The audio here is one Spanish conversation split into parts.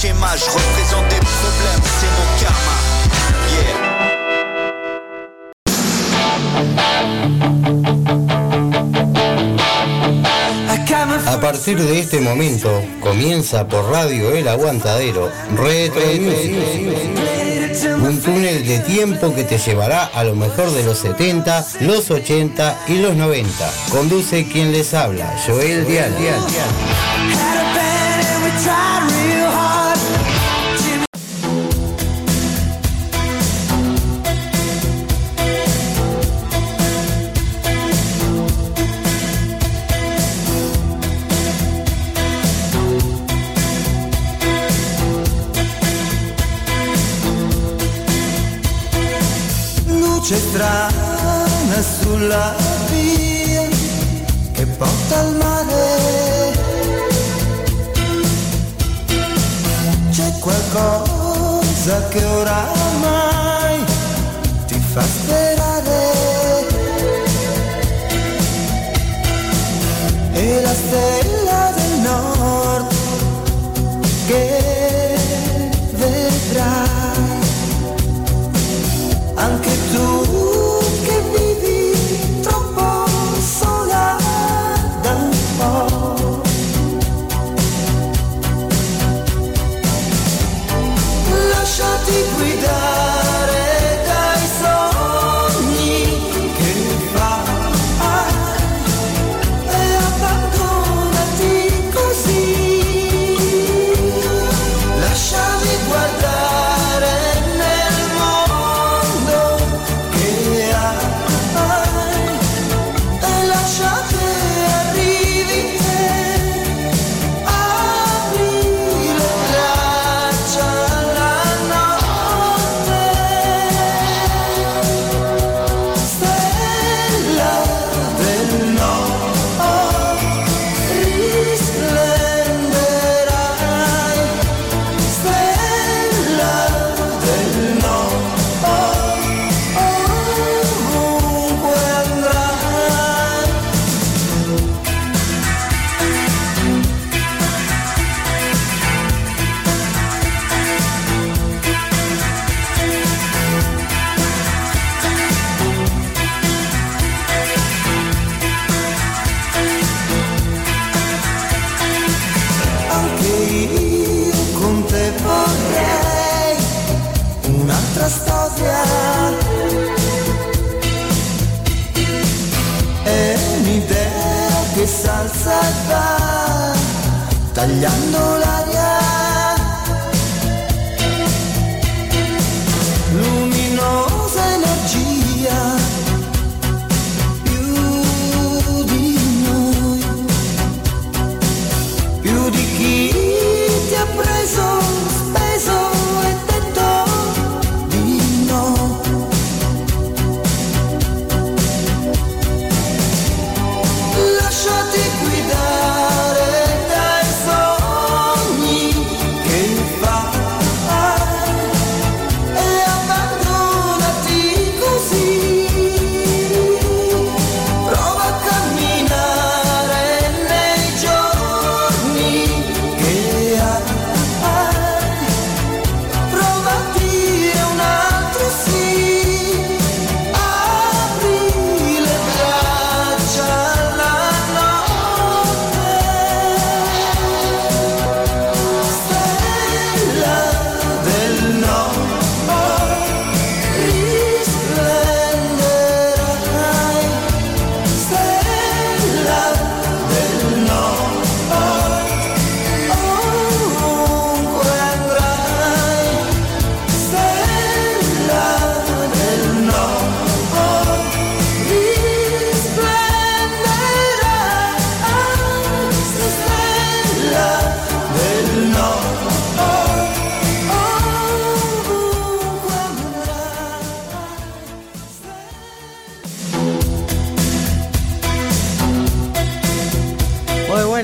schémas, je représente des problèmes, c'est mon karma. A partir de este momento comienza por radio El Aguantadero Retro Un túnel de tiempo que te llevará a lo mejor de los 70, los 80 y los 90. Conduce quien les habla, Joel Dial. Luce strana sulla via che porta al mare. C'è qualcosa che oramai ti fa sperare. E la stella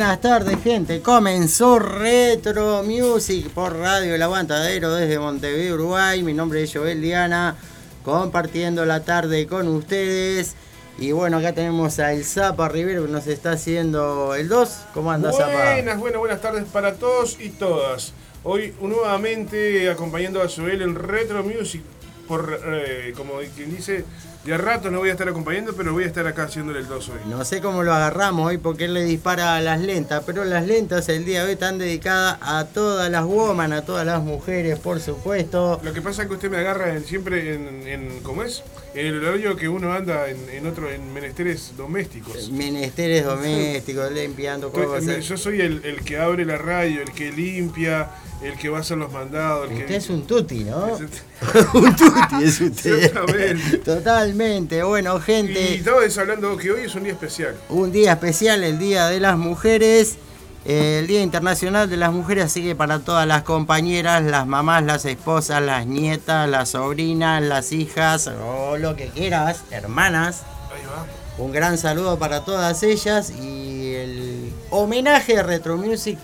buenas tardes, gente. Comenzó Retro Music por Radio El Aguantadero desde Montevideo, Uruguay. Mi nombre es Joel Diana, compartiendo la tarde con ustedes. Y bueno, acá tenemos a El Zapa Rivero que nos está haciendo el 2. ¿Cómo anda, Zapa? Buenas, buenas, buenas tardes para todos y todas. Hoy nuevamente acompañando a Joel en Retro Music. Por, eh, como quien dice, de a rato no voy a estar acompañando, pero voy a estar acá haciéndole el 2 hoy. No sé cómo lo agarramos hoy porque él le dispara a las lentas, pero las lentas el día de hoy están dedicadas a todas las woman, a todas las mujeres, por supuesto. Lo que pasa es que usted me agarra en- siempre en, en- ¿cómo es? En el horario que uno anda en, en otro, en menesteres domésticos. Menesteres domésticos, limpiando cosas. yo soy el, el que abre la radio, el que limpia, el que va a hacer los mandados. El Usted que... es un tuti, ¿no? Un tuti es usted. Exactamente. Totalmente. Bueno, Y gente, estabas hablando que hoy es un día especial. un día especial, el Día de las Mujeres. eh, El Día Internacional de las Mujeres, así que para todas las compañeras, las mamás, las esposas, las nietas, las sobrinas, las hijas, o lo que quieras, hermanas, Ahí va. Un gran saludo para todas ellas y el homenaje de Retro Music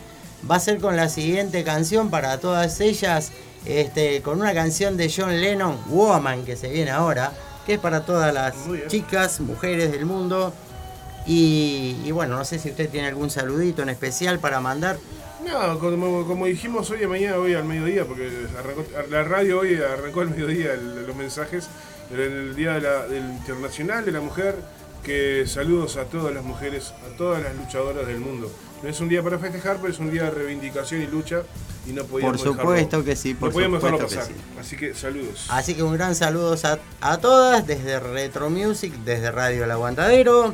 va a ser con la siguiente canción para todas ellas, este, con una canción de John Lennon, Woman, que se viene ahora, que es para todas las chicas, mujeres del mundo. Y, y bueno, no sé si usted tiene algún saludito en especial para mandar. No, como, como dijimos hoy de mañana, hoy al mediodía, porque arrancó, la radio hoy arrancó al mediodía el- los mensajes, en el Día de la- del Internacional de la Mujer, que saludos a todas las mujeres, a todas las luchadoras del mundo. No es un día para festejar, pero es un día de reivindicación y lucha y no podíamos Por supuesto dejarlo, que sí, por no podíamos dejarlo supuesto pasar. que Así que saludos. Así que un gran saludo a, a todas desde Retro Music, desde Radio El Aguantadero.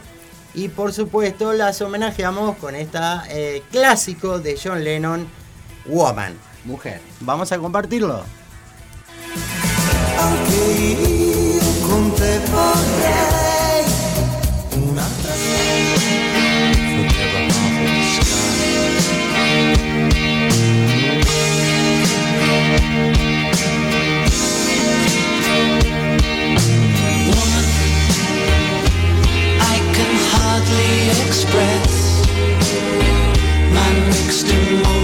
Y por supuesto las homenajeamos con esta eh, clásico de John Lennon, Woman, mujer. Vamos a compartirlo. Express my mixed emotions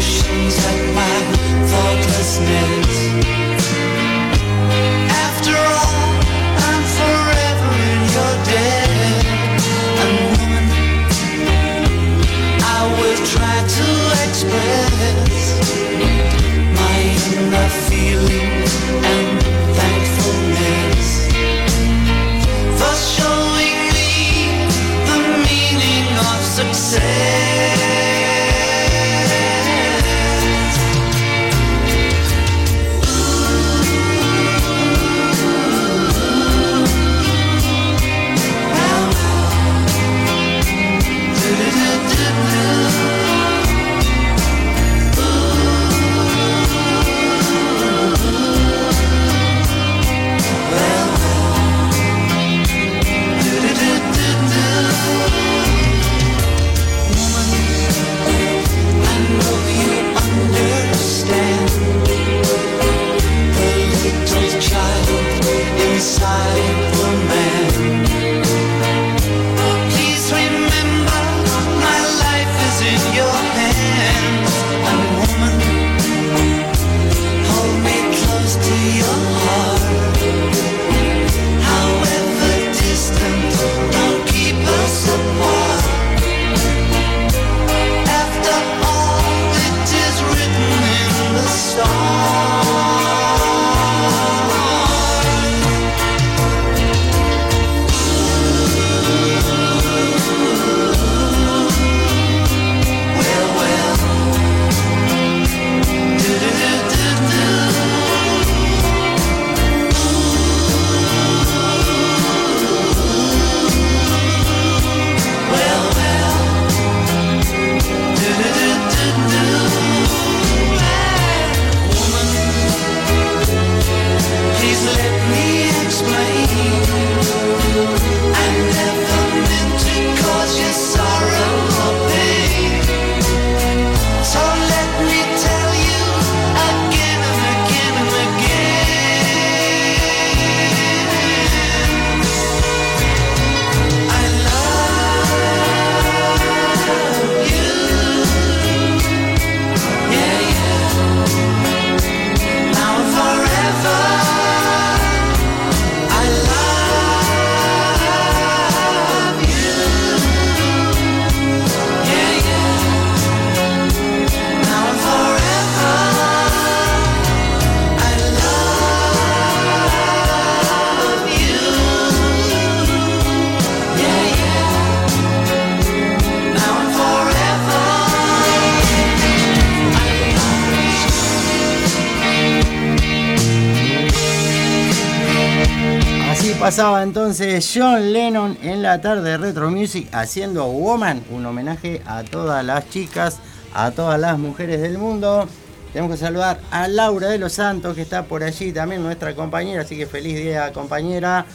pasaba entonces John Lennon en la tarde de Retro Music haciendo Woman, un homenaje a todas las chicas, a todas las mujeres del mundo. Tenemos que saludar a Laura de los Santos, que está por allí también, nuestra compañera, así que feliz día compañera.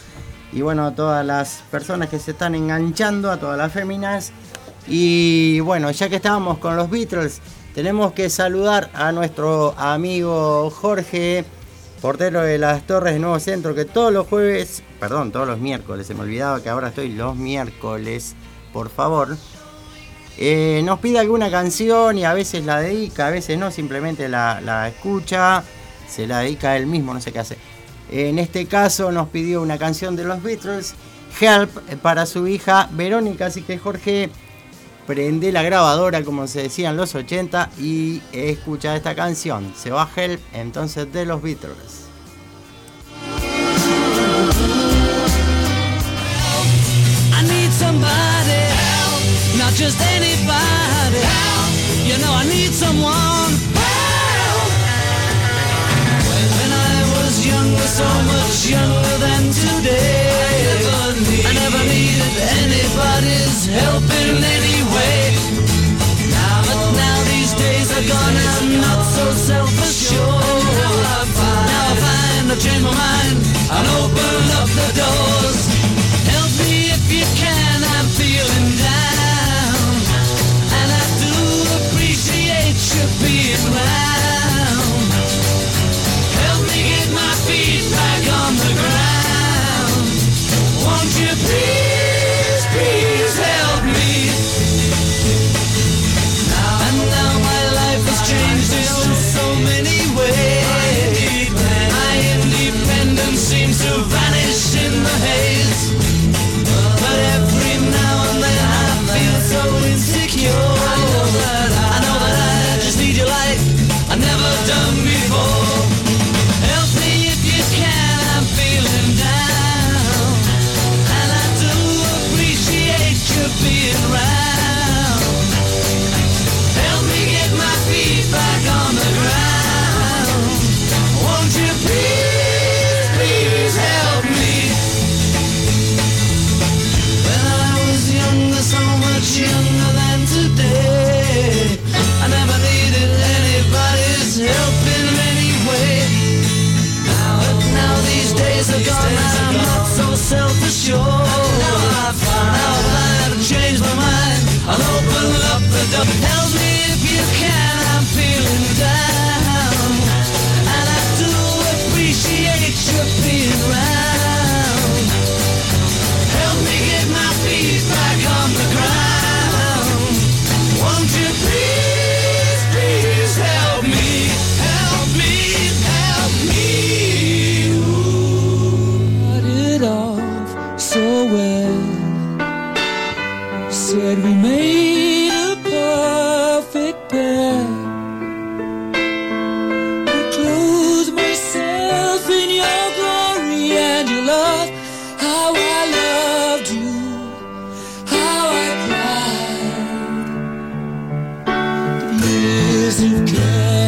Y bueno, a todas las personas que se están enganchando, a todas las féminas. Y bueno, ya que estábamos con los Beatles, tenemos que saludar a nuestro amigo Jorge, portero de las Torres de Nuevo Centro, que todos los jueves, perdón, todos los miércoles, se me olvidaba que ahora estoy los miércoles, por favor, eh, nos pide alguna canción y a veces la dedica, a veces no, simplemente la, la escucha, se la dedica él mismo, no sé qué hace. En este caso nos pidió una canción de los Beatles, Help, para su hija Verónica, así que Jorge, prende la grabadora, como se decía en los 80, y escucha esta canción. Se va Help, entonces de los Beatles. Help, not just anybody help. You know I need someone so much younger than today, I never needed anybody's help in any way. Now, but now these days are gone, I'm not so self-assured. Now I find, now I find I've changed my mind. I'll open up the doors. Years of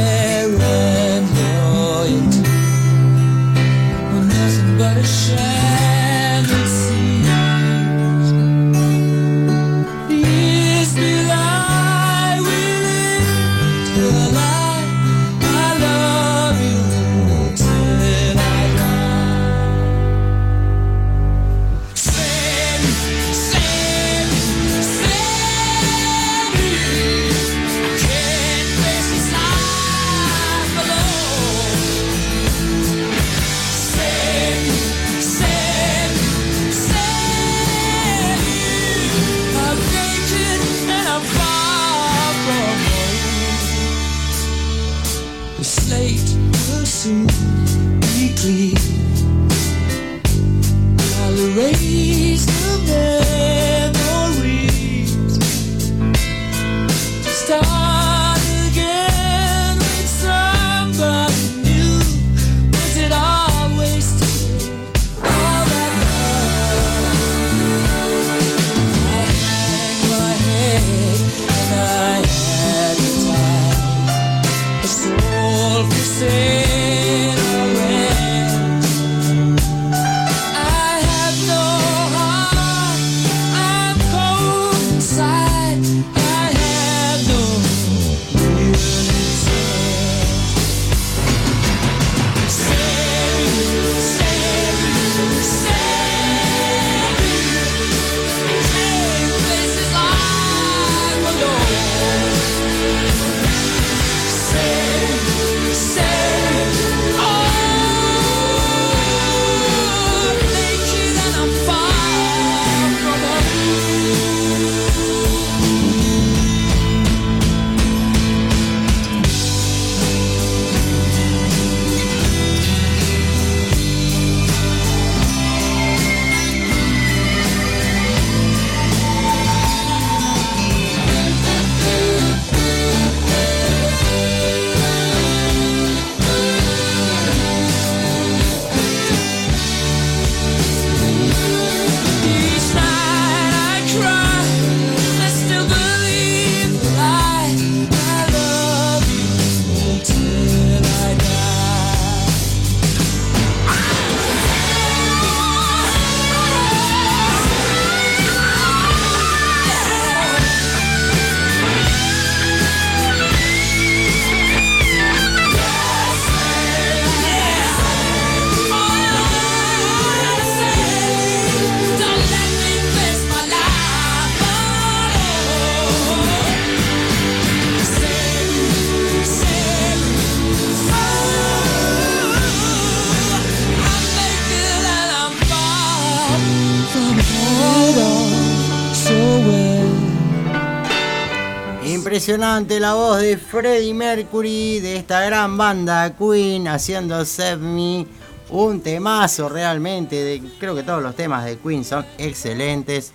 Impresionante la voz de Freddie Mercury de esta gran banda Queen haciendo Save Me. Un temazo realmente. De, creo que todos los temas de Queen son excelentes.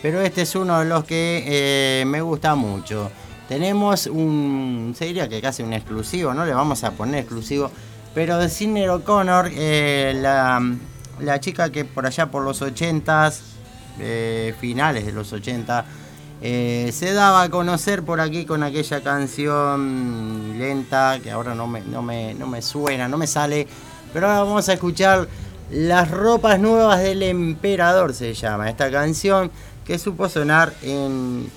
Pero este es uno de los que eh, me gusta mucho. Tenemos un, se diría que casi un exclusivo, no le vamos a poner exclusivo, pero de Sidney O'Connor, eh, la, la chica que por allá por los 80s, eh, finales de los 80, eh, se daba a conocer por aquí con aquella canción lenta que ahora no me, no, me, no me suena, no me sale, pero ahora vamos a escuchar Las ropas nuevas del emperador, se llama esta canción que supo sonar en,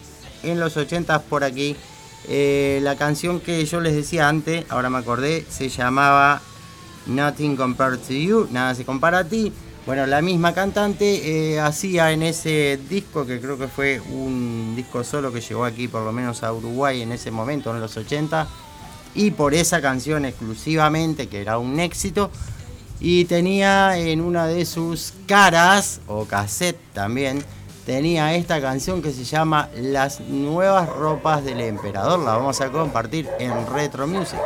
en los 80 por aquí. Eh, la canción que yo les decía antes, ahora me acordé, se llamaba Nothing Compared to You, nada se compara a ti. Bueno, la misma cantante eh, hacía en ese disco, que creo que fue un disco solo que llegó aquí por lo menos a Uruguay en ese momento, en los 80, y por esa canción exclusivamente, que era un éxito, y tenía en una de sus caras, o cassette también, tenía esta canción que se llama Las nuevas ropas del emperador. La vamos a compartir en Retro Music.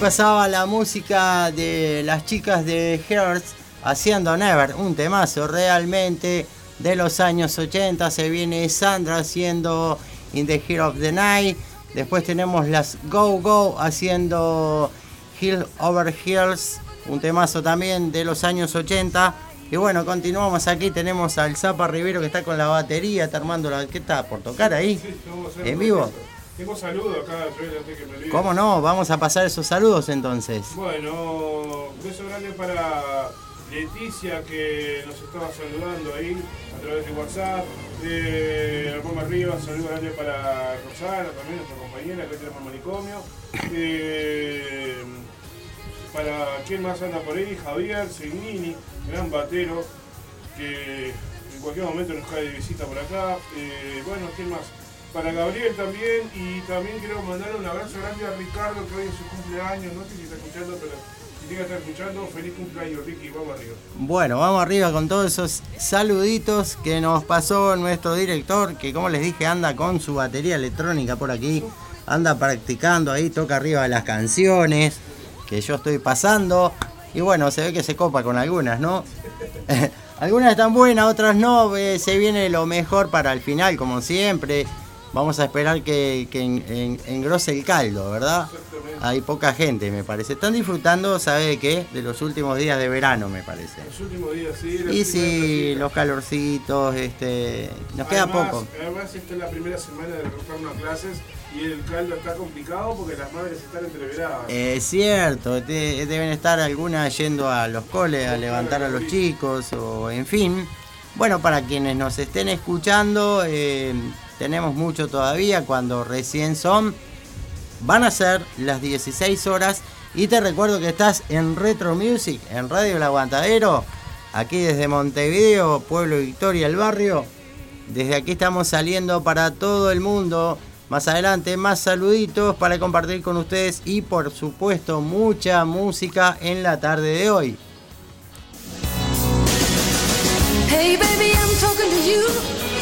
Pasaba la música de las chicas de Hertz haciendo Never, un temazo realmente de los años 80. Se viene Sandra haciendo In the Heat of the Night. Después tenemos las Go Go haciendo Hill Over Hills, un temazo también de los años 80. Y bueno, continuamos aquí. Tenemos al Zapa Rivero que está con la batería, está la. ¿Qué está? ¿Por tocar ahí? ¿En vivo? Tengo saludos acá, yo antes que me olvide. ¿Cómo no? Vamos a pasar esos saludos entonces. Bueno, beso grande para Leticia que nos estaba saludando ahí a través de WhatsApp. Eh, Roma Arriba, saludos grande para Rosana, también nuestra compañera que tenemos en manicomio. Eh, para quién más anda por ahí, Javier Segnini, gran batero, que en cualquier momento nos cae de visita por acá. Eh, bueno, quién más. Para Gabriel también, y también quiero mandar un abrazo grande a Ricardo que hoy es su cumpleaños, no sé si está escuchando, pero si tiene que estar escuchando, feliz cumpleaños Ricky, vamos arriba. Bueno, vamos arriba con todos esos saluditos que nos pasó nuestro director, que como les dije anda con su batería electrónica por aquí, anda practicando ahí, toca arriba las canciones que yo estoy pasando. Y bueno, se ve que se copa con algunas, ¿no? algunas están buenas, otras no. eh, se viene lo mejor para el final, como siempre. Vamos a esperar que, que en- en- engrose el caldo, ¿verdad? Hay poca gente, me parece. Están disfrutando, ¿sabe de qué? De los últimos días de verano, me parece. Los últimos días, sí. Y sí, los calorcitos, este, nos queda poco. Además, esta es la primera semana de retorno a clases y el caldo está complicado porque las madres están entreveradas. Es cierto, de- deben estar algunas yendo a los coles a levantar a los chicos o en fin. Bueno, para quienes nos estén escuchando, eh, tenemos mucho todavía cuando recién son. Van a ser las 16 horas y te recuerdo que estás en Retro Music, en Radio El Aguantadero, aquí desde Montevideo, Pueblo Victoria, el barrio. Desde aquí estamos saliendo para todo el mundo. Más adelante, más saluditos para compartir con ustedes y por supuesto mucha música en la tarde de hoy. Hey, baby, I'm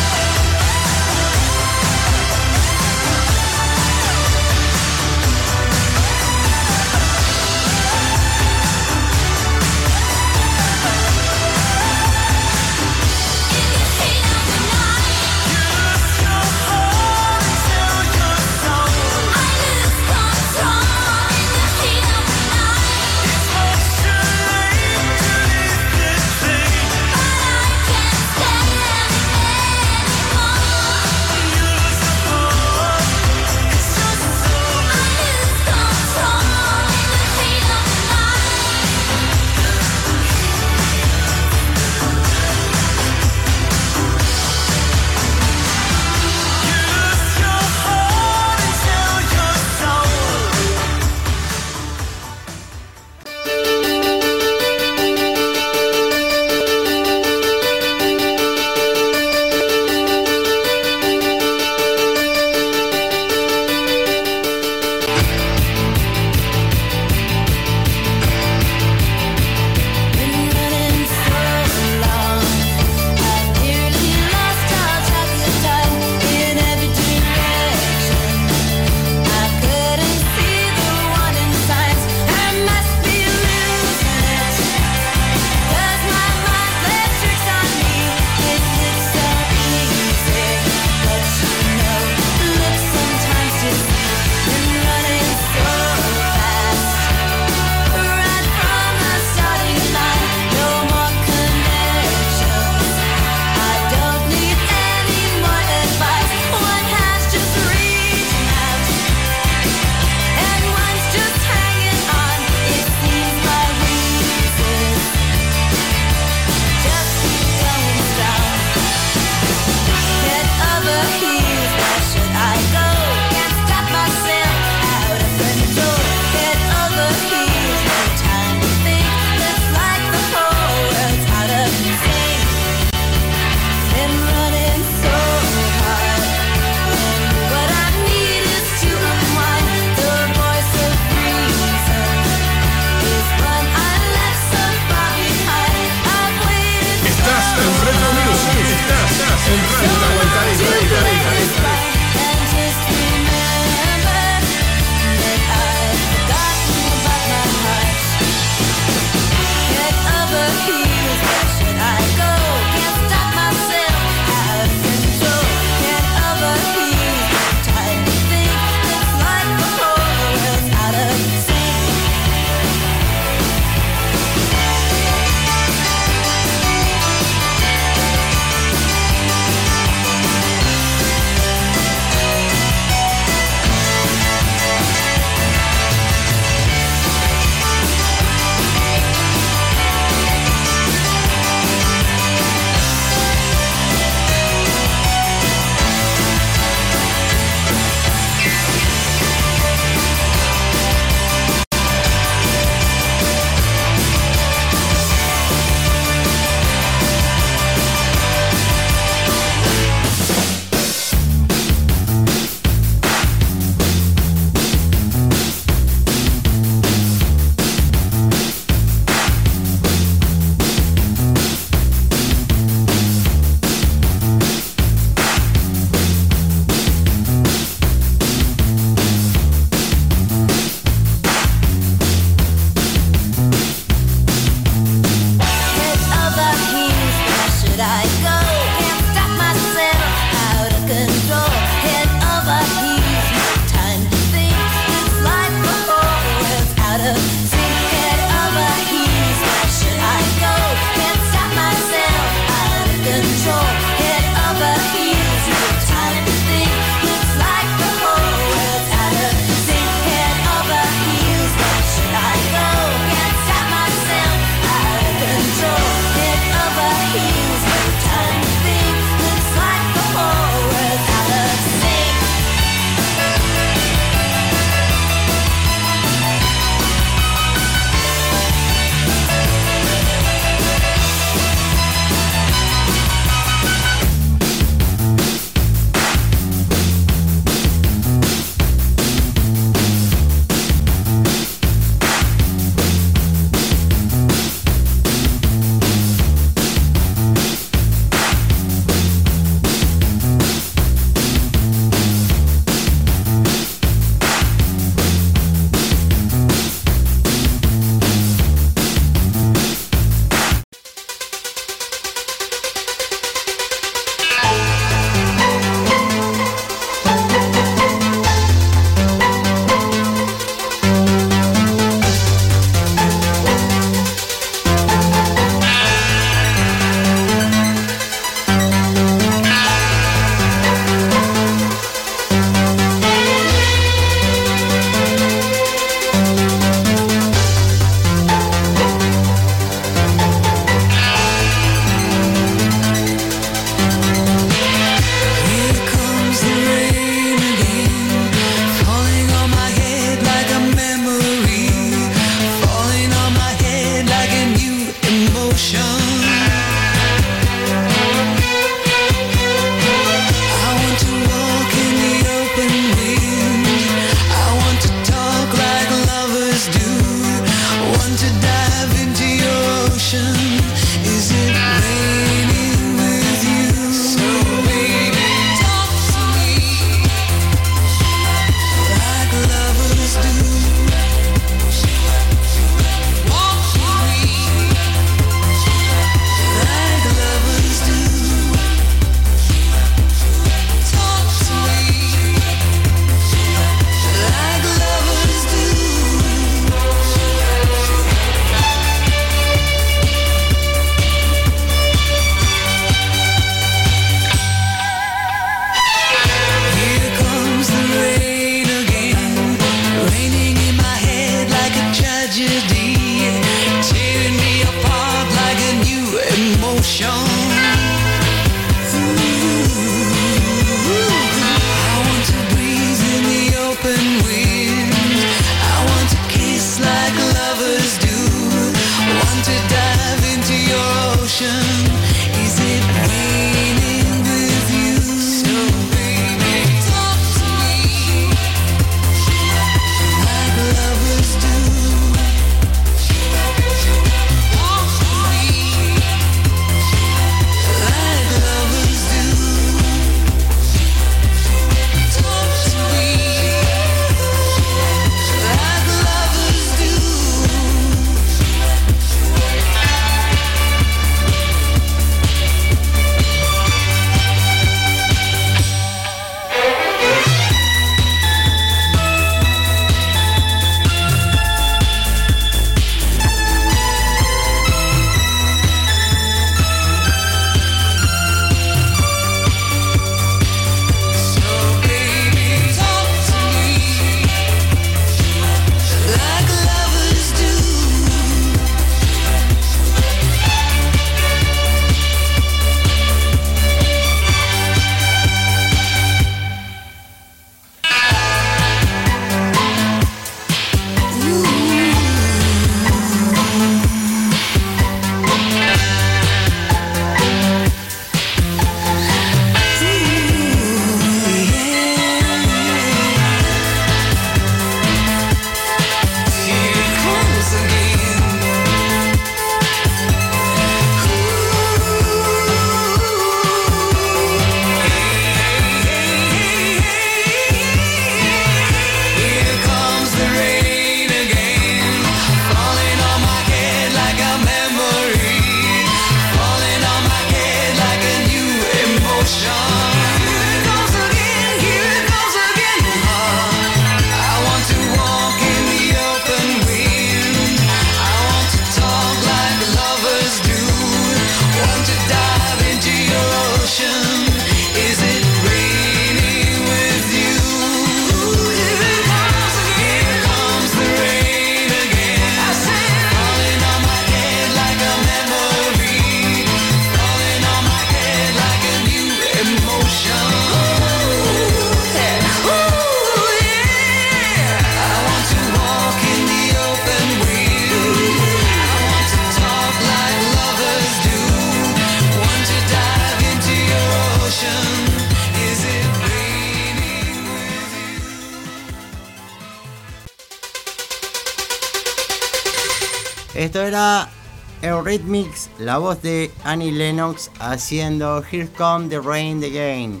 la voz de Annie Lennox haciendo Here Come the Rain Again.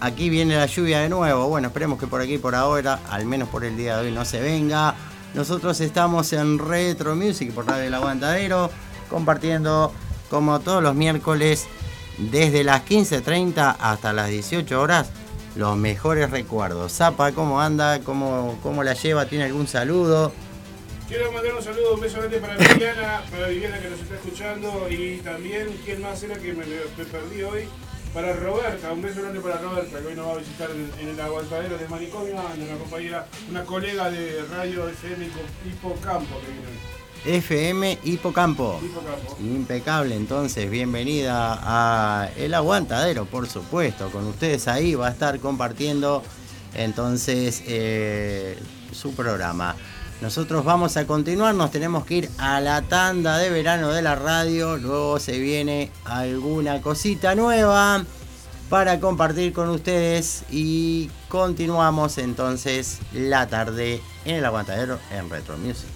Aquí viene la lluvia de nuevo. Bueno, esperemos que por aquí por ahora, al menos por el día de hoy, no se venga. Nosotros estamos en Retro Music por Radio El Aguantadero, compartiendo como todos los miércoles desde las 15.30 hasta las 18 horas los mejores recuerdos. Zapa, ¿cómo anda? ¿Cómo, ¿Cómo la lleva? ¿Tiene algún saludo? Quiero mandar un saludo, un beso grande para Viviana, para Viviana que nos está escuchando y también, ¿quién más era que me, me perdí hoy? Para Roberta, un beso grande para Roberta, que hoy nos va a visitar en, en el aguantadero de Manicomio, una compañera, una colega de Radio FM Hipocampo que vino hoy. FM Hipocampo. Hipocampo. Impecable, entonces, bienvenida a El Aguantadero, por supuesto, con ustedes ahí va a estar compartiendo entonces eh, su programa. Nosotros vamos a continuar, nos tenemos que ir a la tanda de verano de la radio, luego se viene alguna cosita nueva para compartir con ustedes y continuamos entonces la tarde en el aguantadero en Retro Music.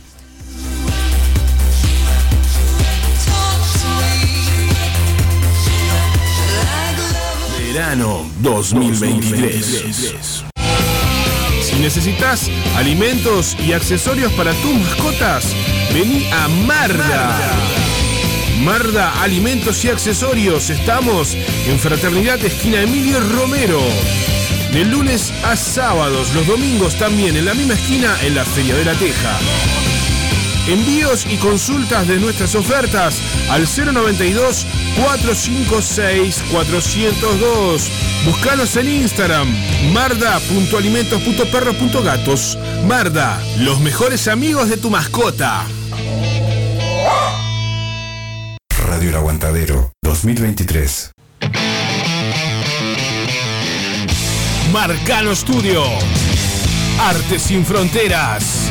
Verano 2023. Si necesitas alimentos y accesorios para tus mascotas, vení a Marda. Marda Alimentos y Accesorios. Estamos en Fraternidad Esquina Emilio Romero. De lunes a sábados, los domingos también en la misma esquina en la Feria de la Teja. Envíos y consultas de nuestras ofertas al 092 456 402. Búscanos en Instagram, marda.alimentos.perros.gatos. Marda, los mejores amigos de tu mascota. Radio El Aguantadero 2023. Marcano Studio. Arte sin fronteras.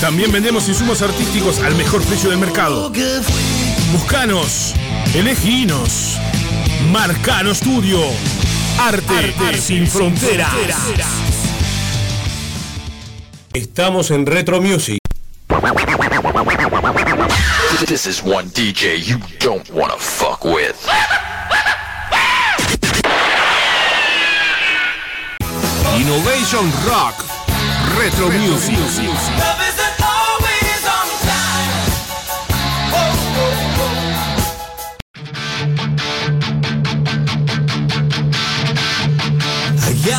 También vendemos insumos artísticos al mejor precio del mercado. Buscanos, eleginos. Marcano Studio. Arte, sin fronteras. Estamos en Retro Music. This is one DJ you don't wanna fuck with. Innovation Rock. Retro Music.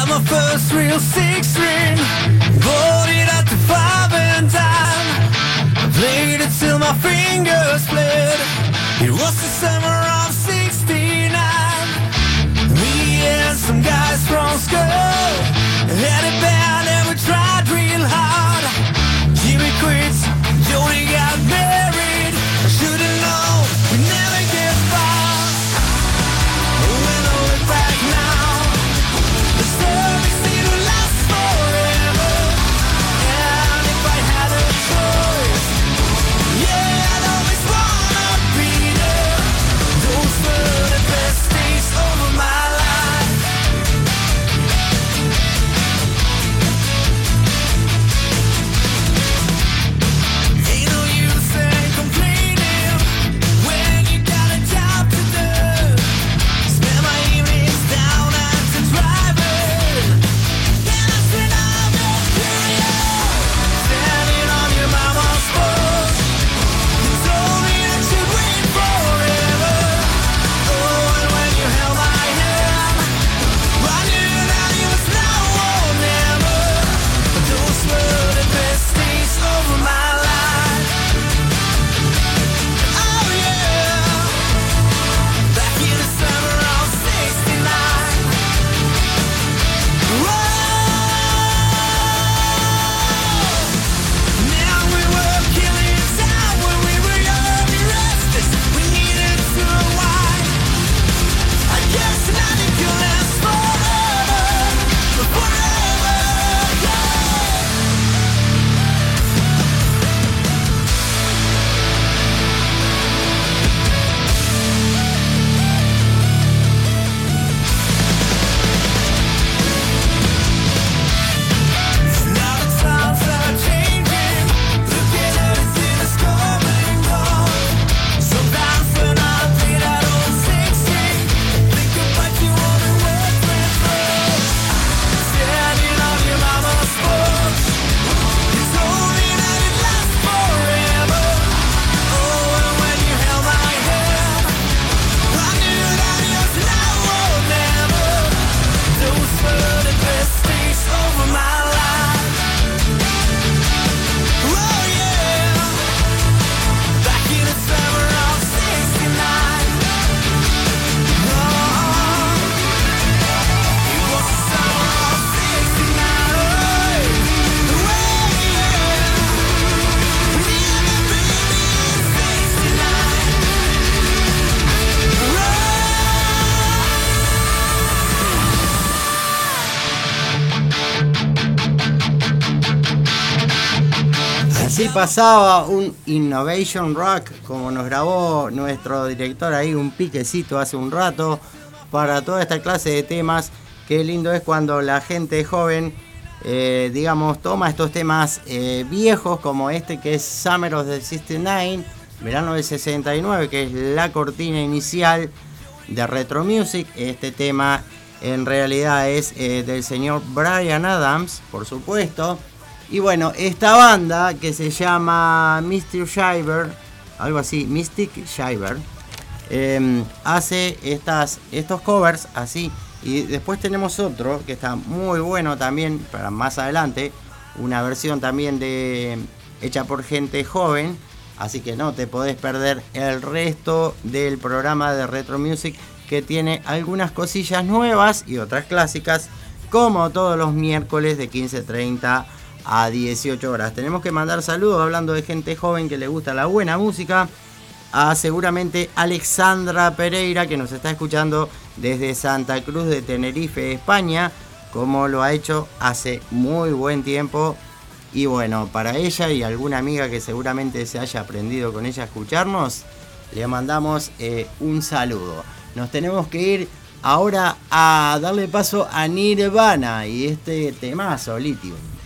My first real six string, bought it at the five and dime. I played it till my fingers bled. It was the summer of '69. Me and some guys from school had a band and we tried real hard. Jimmy quits, Johnny got. Pasaba un Innovation Rock, como nos grabó nuestro director ahí, un piquecito hace un rato, para toda esta clase de temas. Qué lindo es cuando la gente joven, eh, digamos, toma estos temas eh, viejos, como este que es Summer of the 69, verano del 69, que es la cortina inicial de Retro Music. Este tema en realidad es eh, del señor Brian Adams, por supuesto. Y bueno, esta banda que se llama Mr. Shiver, algo así, Mystic Shiver, eh, hace estas, estos covers así. Y después tenemos otro que está muy bueno también para más adelante, una versión también de hecha por gente joven. Así que no te podés perder el resto del programa de Retro Music que tiene algunas cosillas nuevas y otras clásicas, como todos los miércoles de 15.30 a 18 horas. Tenemos que mandar saludos hablando de gente joven que le gusta la buena música. A seguramente Alexandra Pereira que nos está escuchando desde Santa Cruz de Tenerife, España, como lo ha hecho hace muy buen tiempo. Y bueno, para ella y alguna amiga que seguramente se haya aprendido con ella a escucharnos, le mandamos eh, un saludo. Nos tenemos que ir ahora a darle paso a Nirvana y este temazo, Lithium.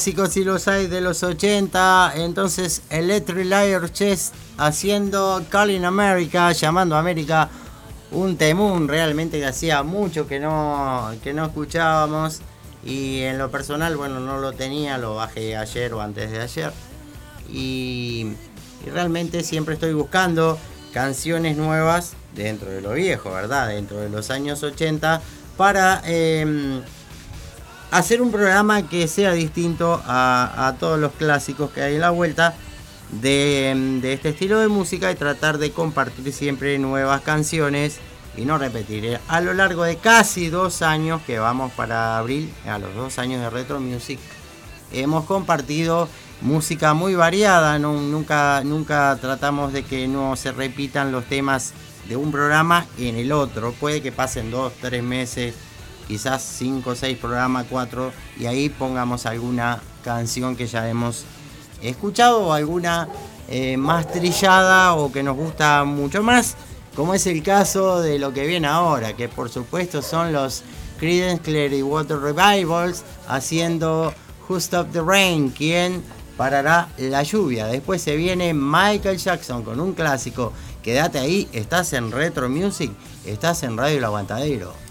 Clásicos si los hay de los 80. Entonces, Electric Liar Chess haciendo Calling America, llamando a América. Un temún realmente que hacía mucho que no, que no escuchábamos. Y en lo personal, bueno, no lo tenía, lo bajé ayer o antes de ayer. Y, realmente siempre estoy buscando canciones nuevas dentro de lo viejo, ¿verdad? Dentro de los años 80 para em, hacer un programa que sea distinto a, todos los clásicos que hay en la vuelta de, este estilo de música y tratar de compartir siempre nuevas canciones y no repetir. Eh, A lo largo de casi dos años que vamos para abril, a los dos años de Retro Music, hemos compartido música muy variada, nunca, nunca tratamos de que no se repitan los temas de un programa en el otro. Puede que pasen dos, tres meses, quizás cinco, seis programas, cuatro, y ahí pongamos alguna canción que ya hemos escuchado o alguna eh, más trillada o que nos gusta mucho más, como es el caso de lo que viene ahora, que por supuesto son los Creedence Clearwater Revivals haciendo Who Stop the Rain, quien parará la lluvia. Después se viene Michael Jackson con un clásico. Quédate ahí, estás en Retro Music, estás en Radio El Aguantadero.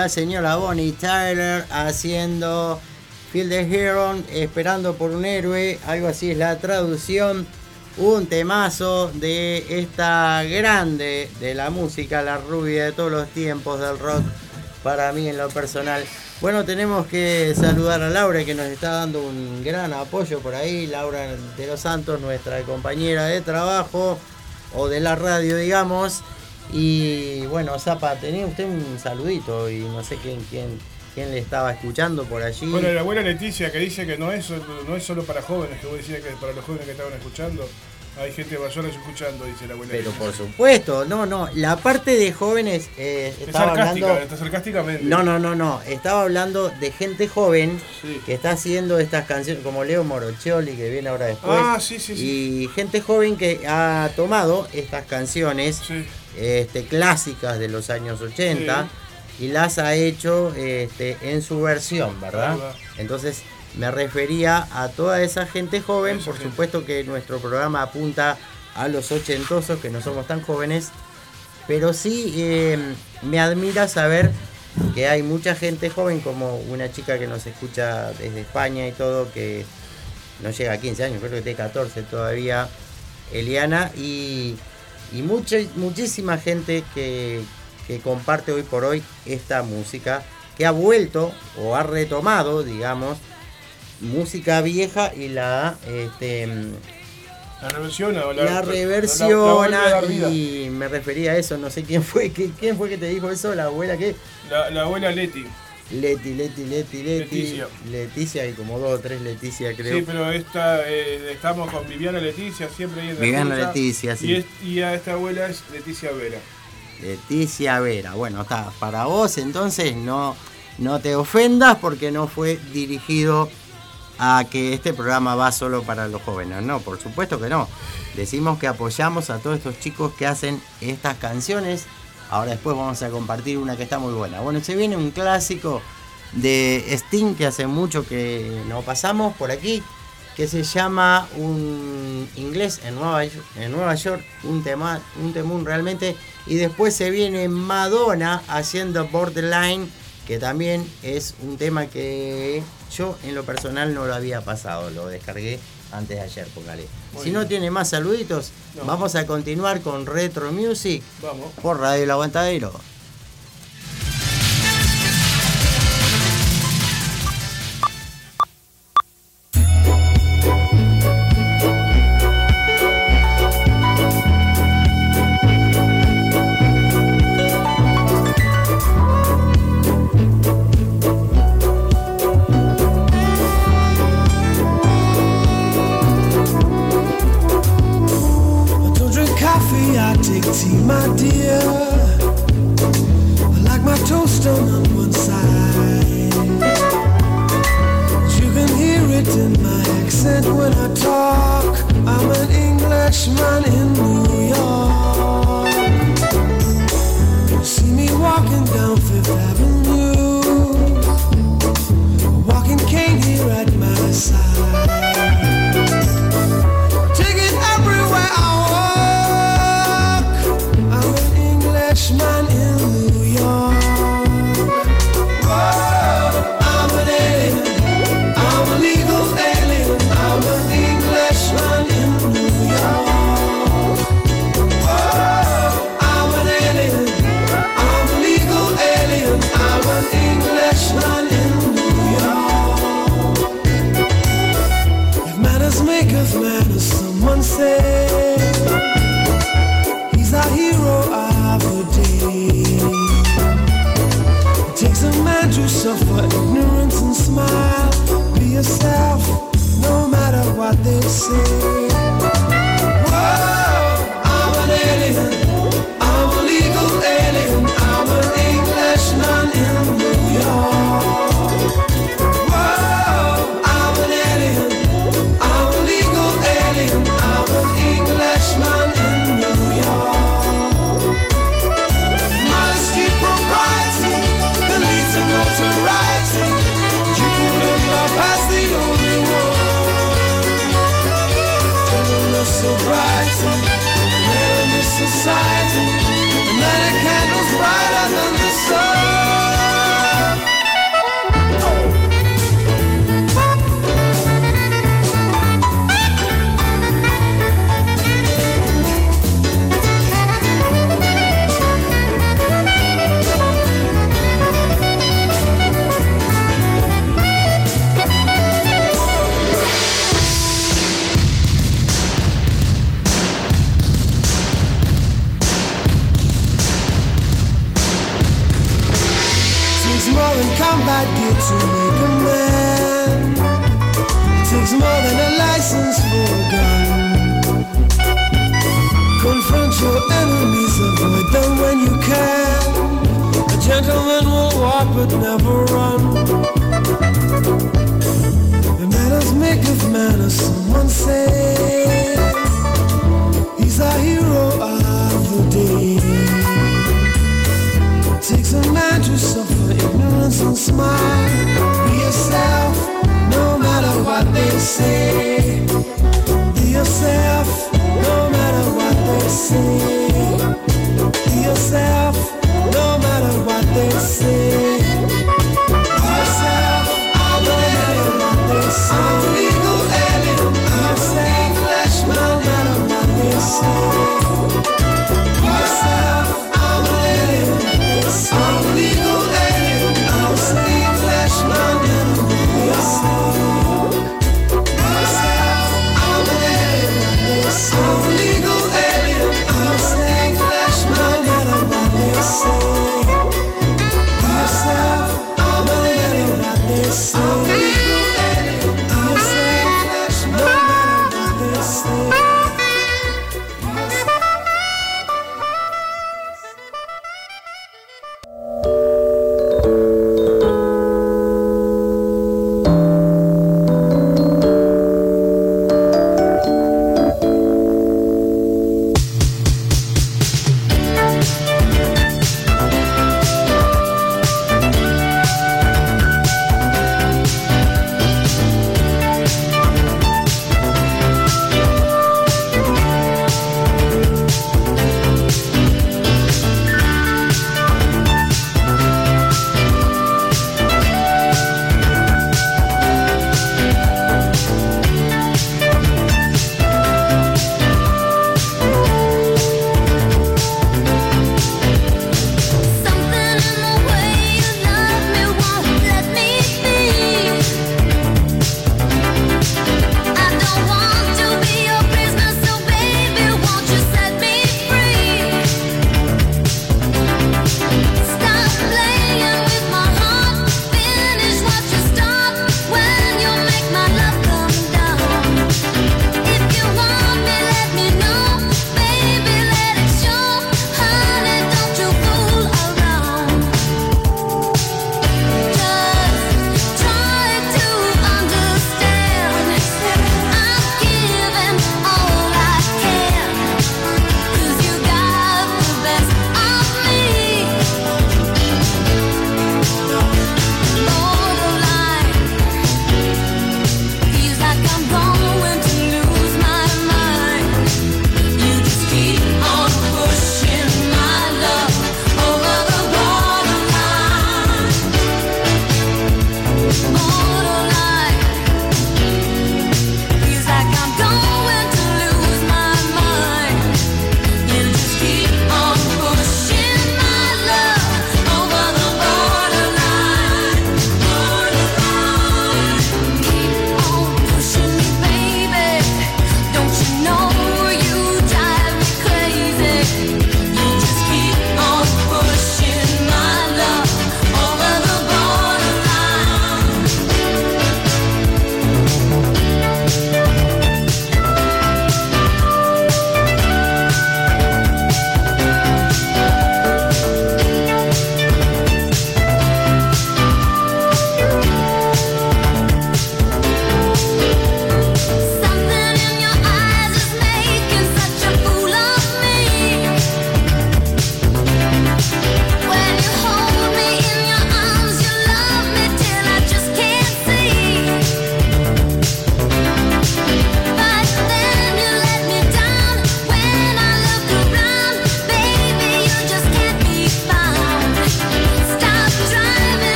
La señora Bonnie Tyler haciendo Feel the Hero, esperando por un héroe, algo así es la traducción. Un temazo de esta grande de la música, la rubia de todos los tiempos del rock, para mí en lo personal. Bueno, tenemos que saludar a Laura que nos está dando un gran apoyo por ahí. Laura de los Santos, nuestra compañera de trabajo o de la radio, digamos. Y bueno, Zapa, tenía usted un saludito y no sé quién, quién, quién le estaba escuchando por allí. Bueno, la abuela Leticia que dice que no es, no es solo para jóvenes, que vos decías que para los jóvenes que estaban escuchando, hay gente mayor escuchando, dice la abuela Pero Leticia. por supuesto, no, no, la parte de jóvenes eh, Es estaba sarcástica, hablando... está sarcásticamente. No, no, no, no, estaba hablando de gente joven que está haciendo estas canciones, como Leo Morocholi, que viene ahora después. Ah, sí, sí, sí. Y gente joven que ha tomado estas canciones este, clásicas de los años 80 y las ha hecho este, en su versión, ¿verdad? Verdad. Entonces me refería a toda esa gente joven, por supuesto que nuestro programa apunta a los ochentosos, que no somos tan jóvenes, pero sí eh, me admira saber que hay mucha gente joven, como una chica que nos escucha desde España y todo, que no llega a 15 años, creo que tiene 14 todavía, Eliana, y, y mucha, muchísima gente que, que comparte hoy por hoy esta música, que ha vuelto o ha retomado, digamos, música vieja y la este, La reversiona o la, la la- la- la reversiona y me refería a eso, no sé quién fue, ¿qué- quién fue que te dijo eso, la abuela que La, la abuela Leti. Leti, Leti, Leti, Leti, Leticia. Leticia y como dos o tres Leticia creo. Sí, pero esta, eh, estamos con Viviana Leticia, siempre ahí en la Viviana. Leticia, sí. Y, es- y a esta abuela es Leticia Vera. Leticia Vera. Bueno, está, para vos entonces no, no te ofendas porque no fue dirigido a que este programa va solo para los jóvenes. No, por supuesto que no. Decimos que apoyamos a todos estos chicos que hacen estas canciones. Ahora después vamos a compartir una que está muy buena. Bueno, se viene un clásico de Sting que hace mucho que no pasamos por aquí, que se llama un inglés en Nueva, en Nueva York, un tema, un temún realmente. Y después se viene Madonna haciendo Borderline, que también es un tema que yo en lo personal no lo había pasado, lo descargué antes de ayer, póngale. Muy Si no tiene más saluditos, No. vamos a continuar con Retro Music Vamos. por Radio El Aguantadero.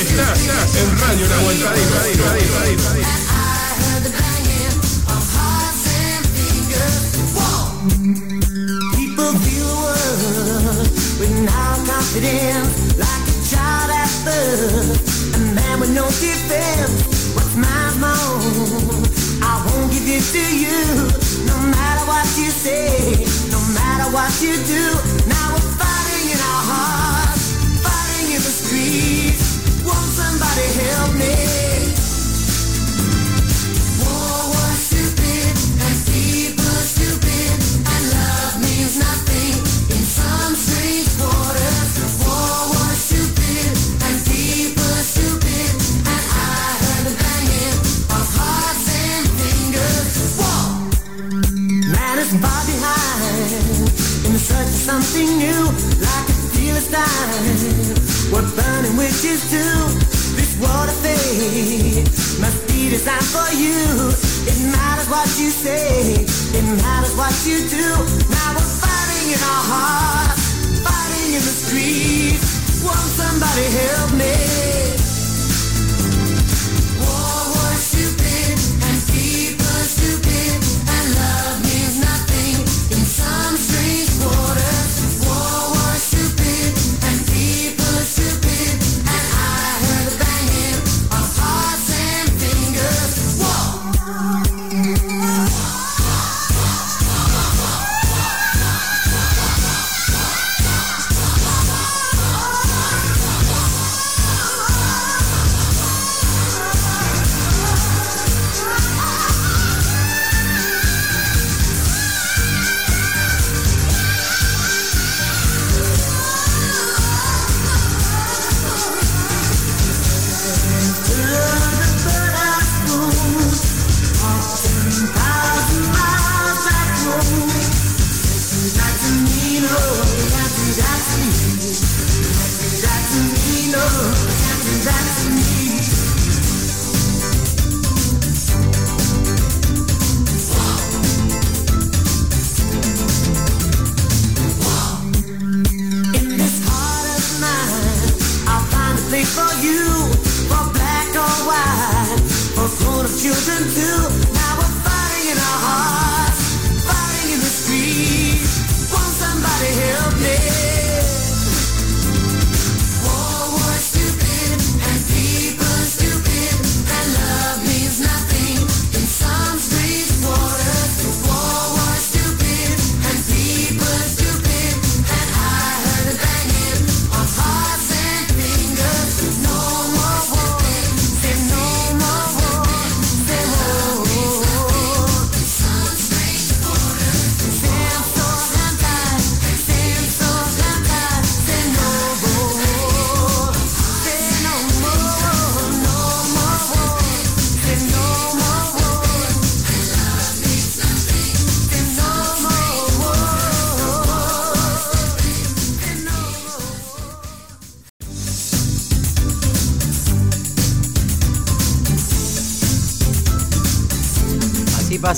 Estás en Radio La Aguantadero.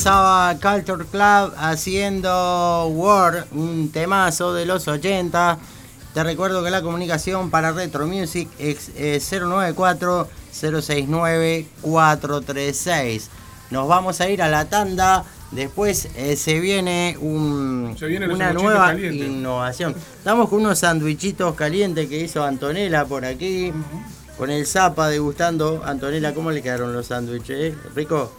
Pasaba Culture Club haciendo War, un temazo de los 80. Te recuerdo que la comunicación para Retro Music es eh, 094-069-436. Nos vamos a ir a la tanda. Después eh, se viene, un- Se una nueva innovación. Estamos con unos sandwichitos calientes que hizo Antonella por aquí. Con el Zapa degustando. Antonella, ¿cómo le quedaron los sándwiches? ¿Rico?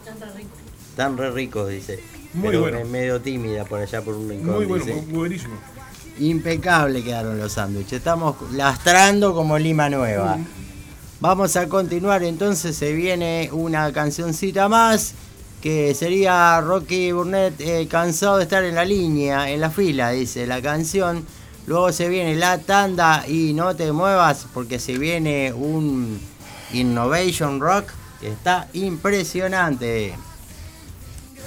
Están re ricos, dice. Muy Pero bueno. medio tímida por allá por un rincón. Muy bueno, dice. muy buenísimo. Impecable quedaron los sándwiches. Estamos lastrando como lima nueva. Vamos a continuar entonces. Se viene una cancioncita más. Que sería Rocky Burnett eh, cansado de estar en la línea, en la fila, dice la canción. Luego se viene la tanda y no te muevas porque se viene un Innovation Rock que está impresionante.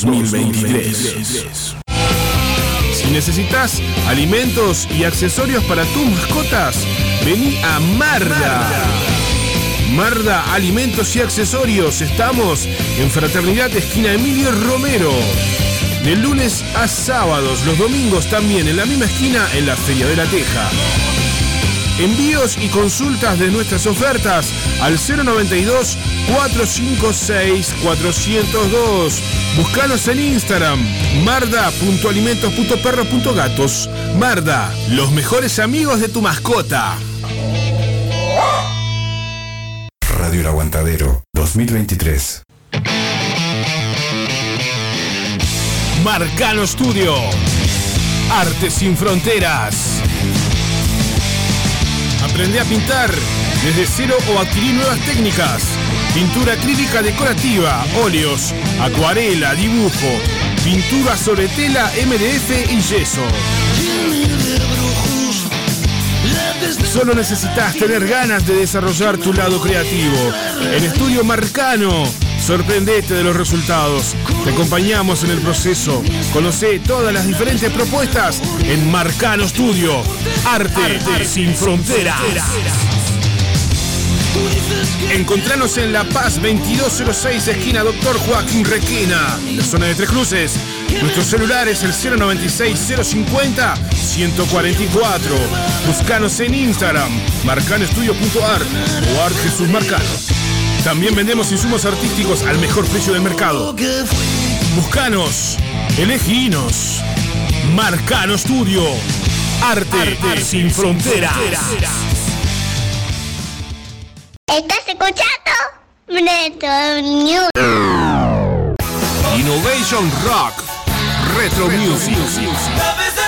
2023. Si necesitas alimentos y accesorios para tus mascotas, vení a Marda. Marda Alimentos y Accesorios. Estamos en Fraternidad Esquina Emilio Romero. De lunes a sábados, los domingos también en la misma esquina en la Feria de la Teja. Envíos y consultas de nuestras ofertas al 092 456 402. Búscanos en Instagram marda.alimentos.perros.gatos. Marda, los mejores amigos de tu mascota. Radio El Aguantadero 2023. Marcano Studio. Arte sin fronteras. Aprende a pintar desde cero o adquirir nuevas técnicas. Pintura acrílica decorativa, óleos, acuarela, dibujo, pintura sobre tela, MDF y yeso. Solo necesitas tener ganas de desarrollar tu lado creativo. En Estudio Marcano, sorprendete de los resultados. Te acompañamos en el proceso. Conoce todas las diferentes propuestas en Marcano Studio. Arte, sin fronteras. Encontranos en La Paz 2206, esquina Doctor Joaquín Requena, en la zona de Tres Cruces. Nuestro celular es el 096-050-144. Buscanos en Instagram, marcanoestudio.art o Art Jesús Marcano. También vendemos insumos artísticos al mejor precio del mercado. Buscanos, eleginos. Marcano Studio. Arte, sin fronteras. ¿Estás escuchando? Neto News. Innovation Rock. Retro Music. Zarpada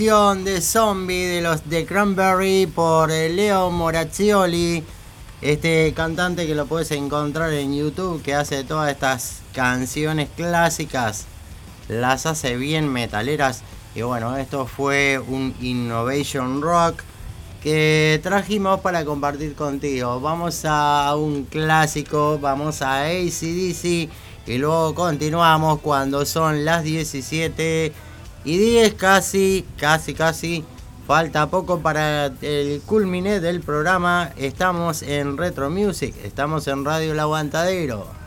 de Zombie de los de Cranberry por eh, Leo Morazzioli. Este cantante que lo puedes encontrar en YouTube que hace todas estas canciones clásicas. Las hace bien metaleras. Y bueno, esto fue un Innovation Rock que trajimos para compartir contigo. Vamos a un clásico, vamos a ACDC y luego continuamos cuando son las 17 y 10 casi, casi, casi. Falta poco para el culmine del programa. Estamos en Retro Music, estamos en Radio El Aguantadero.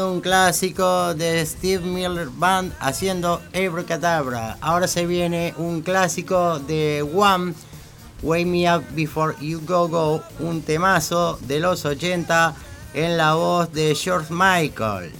un clásico de Steve Miller Band haciendo Abracadabra. Ahora se viene un clásico de One, Wake Me Up Before You Go Go, un temazo de los 80 en la voz de George Michael.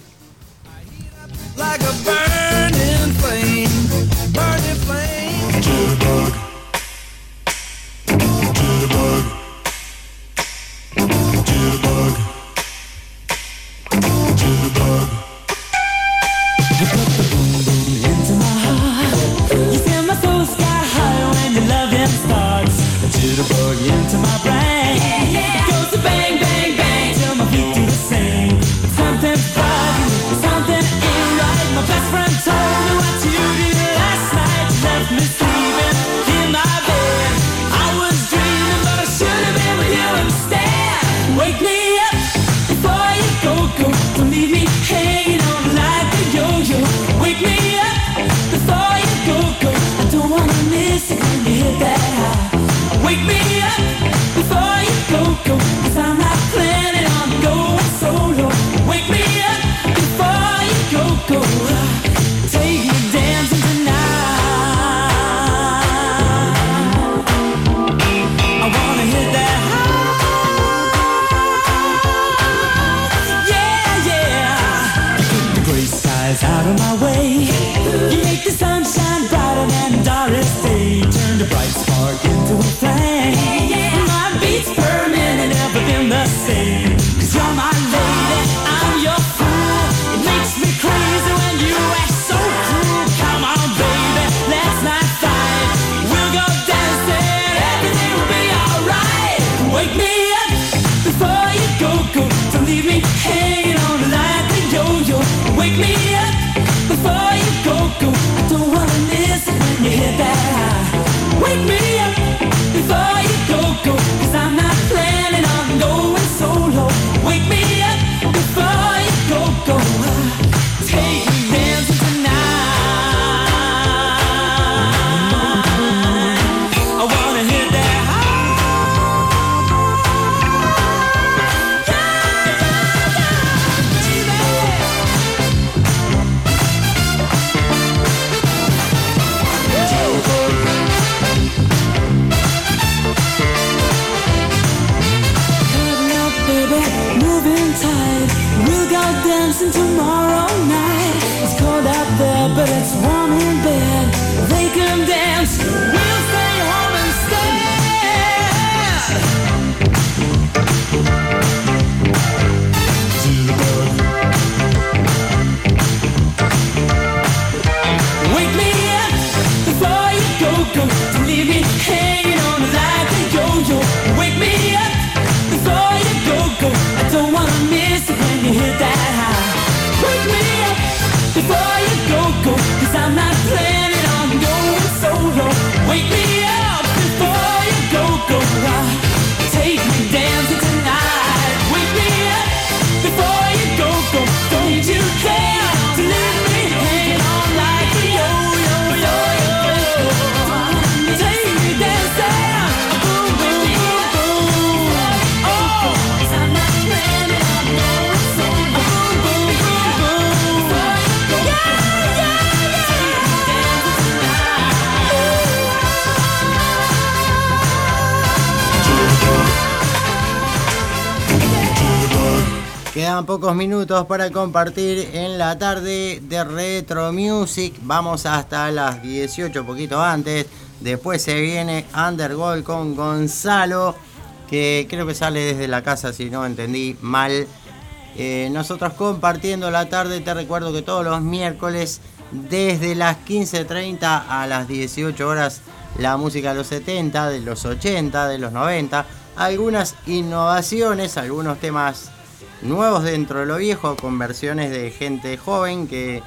Para compartir en la tarde de Retro Music. Vamos hasta las 18, poquito antes. Después se viene Undergold con Gonzalo, que creo que sale desde la casa, si no entendí mal. Eh, nosotros compartiendo la tarde, te recuerdo que todos los miércoles, desde las 15.30 a las 18 horas, la música de los 70, de los 80, de los 90, algunas innovaciones, algunos temas nuevos dentro de lo viejo, con versiones de gente joven que,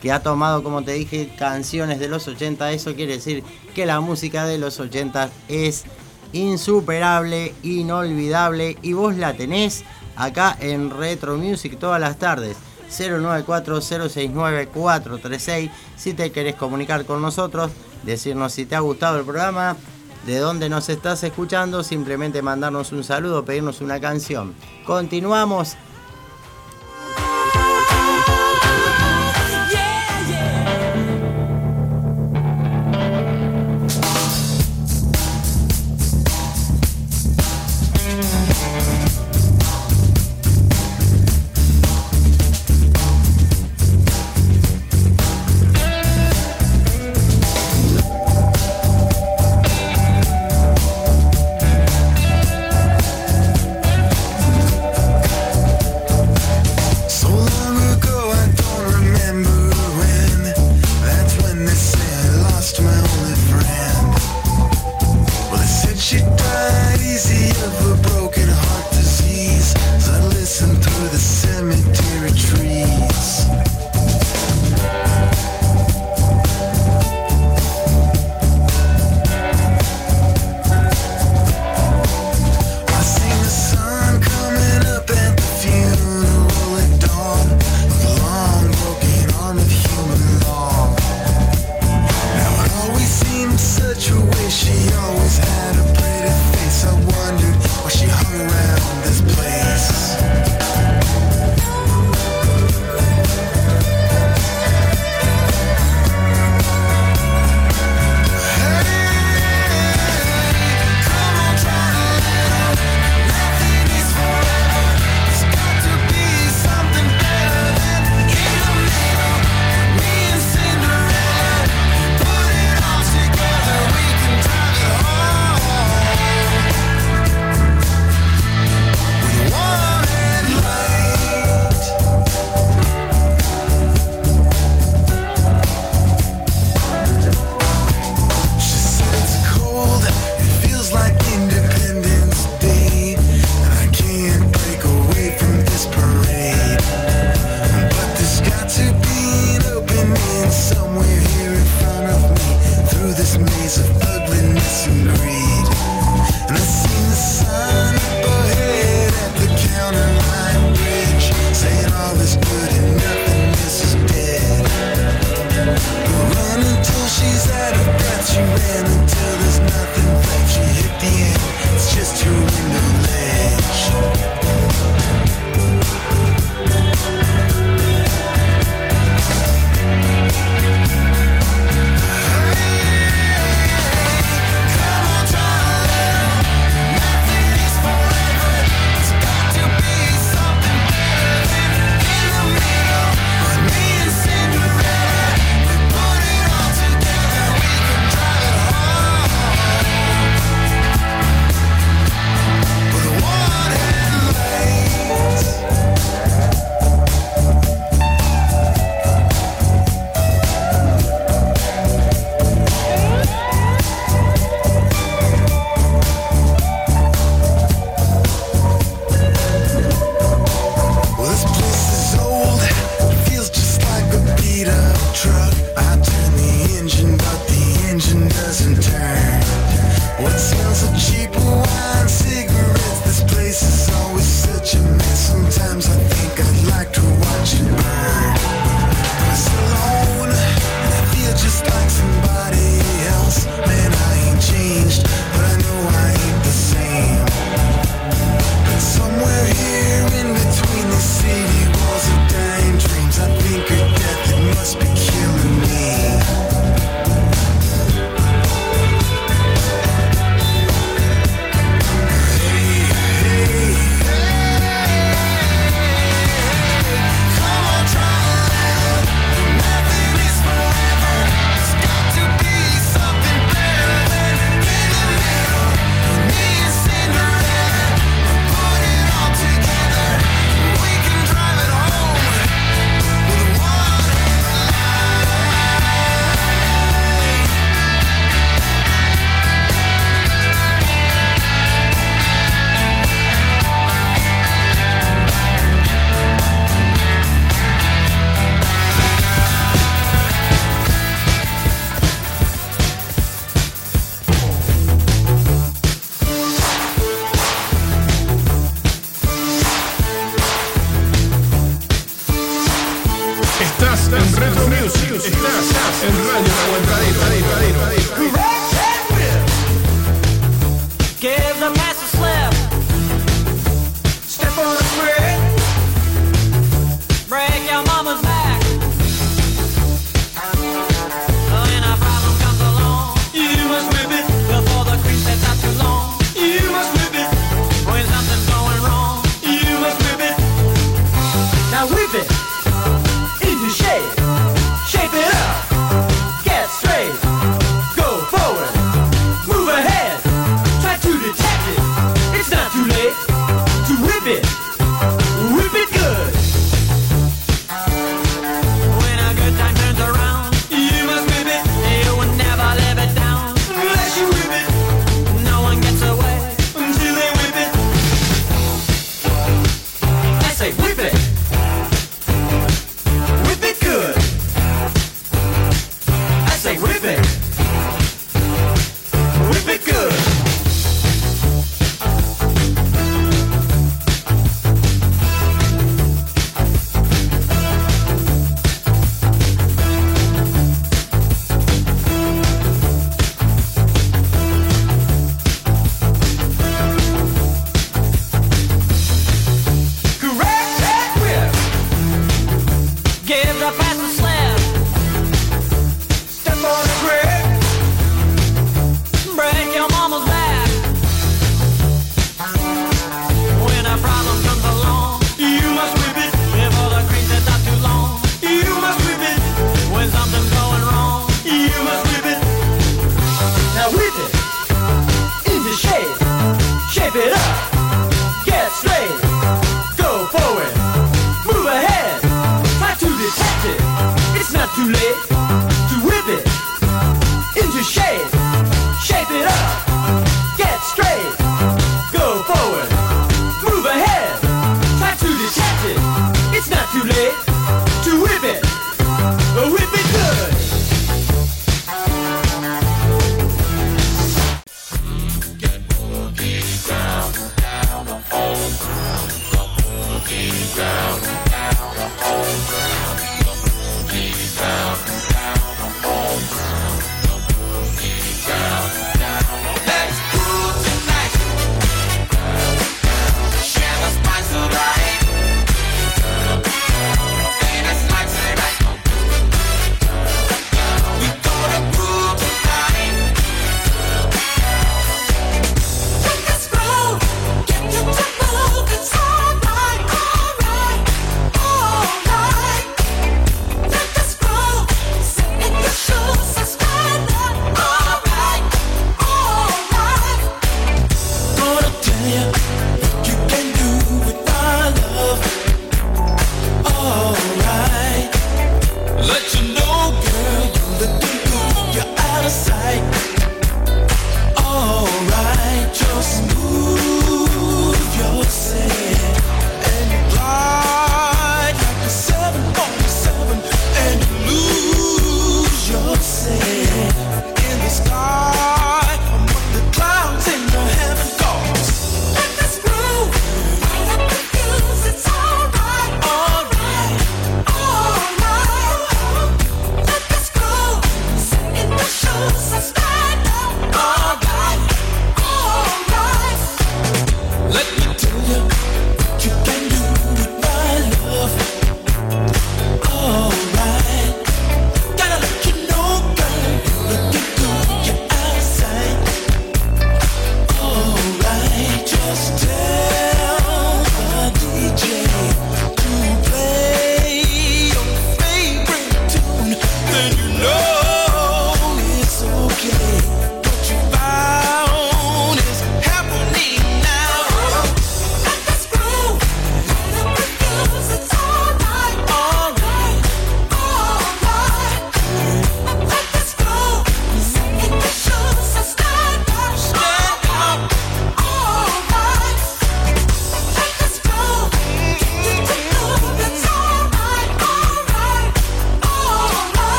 que ha tomado, como te dije, canciones de los 80. Eso quiere decir que la música de los 80 es insuperable, inolvidable y vos la tenés acá en Retro Music todas las tardes. 094-069-436 si te querés comunicar con nosotros, decirnos si te ha gustado el programa, de dónde nos estás escuchando, simplemente mandarnos un saludo, pedirnos una canción. Continuamos.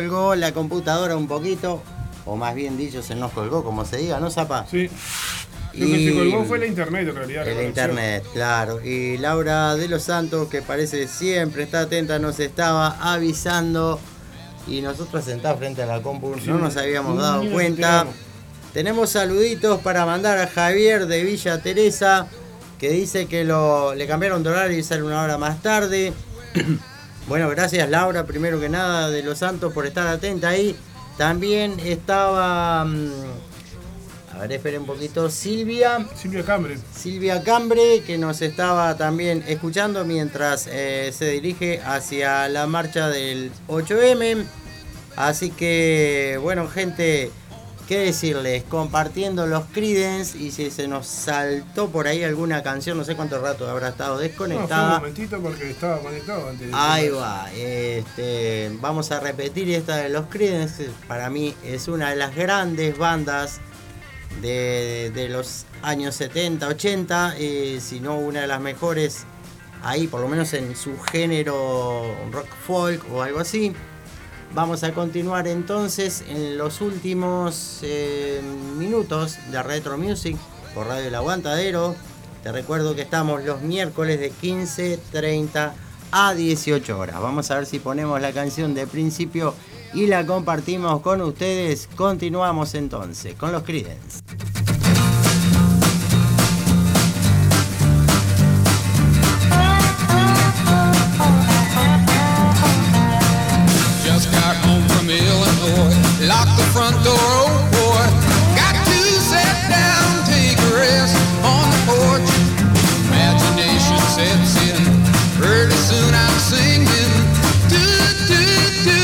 Descolgó la computadora un poquito, o más bien dicho, se nos colgó, como se diga, ¿no, Zapa? Sí. Lo que se colgó fue la internet, en realidad. El internet, claro. Y Laura de los Santos, que parece siempre está atenta, nos estaba avisando. Y nosotros sentados frente a la compu Sí, no nos habíamos dado cuenta. Tenemos saluditos para mandar a Javier de Villa Teresa, que dice que lo, le cambiaron de horario y sale una hora más tarde. Bueno, gracias Laura, primero que nada, de los Santos, por estar atenta ahí. También estaba... mm, a ver, esperen un poquito. Silvia. Silvia Cambre. Silvia Cambre, que nos estaba también escuchando mientras eh, se dirige hacia la marcha del 8M. Así que, bueno, gente, ¿qué decirles? Compartiendo los Creedence y si se nos saltó por ahí alguna canción, no sé cuánto rato habrá estado No, fue un desconectada. momentito porque estaba conectado antes. Ahí va, este, vamos a repetir esta de los Creedence, para mí es una de las grandes bandas de, de los años 70, 80, eh, si no una de las mejores ahí, por lo menos en su género rock folk o algo así. Vamos a continuar entonces en los últimos eh, minutos de Retro Music por Radio El Aguantadero. Te recuerdo que estamos los miércoles de 15.30 a 18 horas. Vamos a ver si ponemos la canción de principio y la compartimos con ustedes. Continuamos entonces con los Creedence. The front door, oh boy. Got to sit down, take a rest on the porch. Imagination sets in. Pretty soon I'm singing. Do, do, do,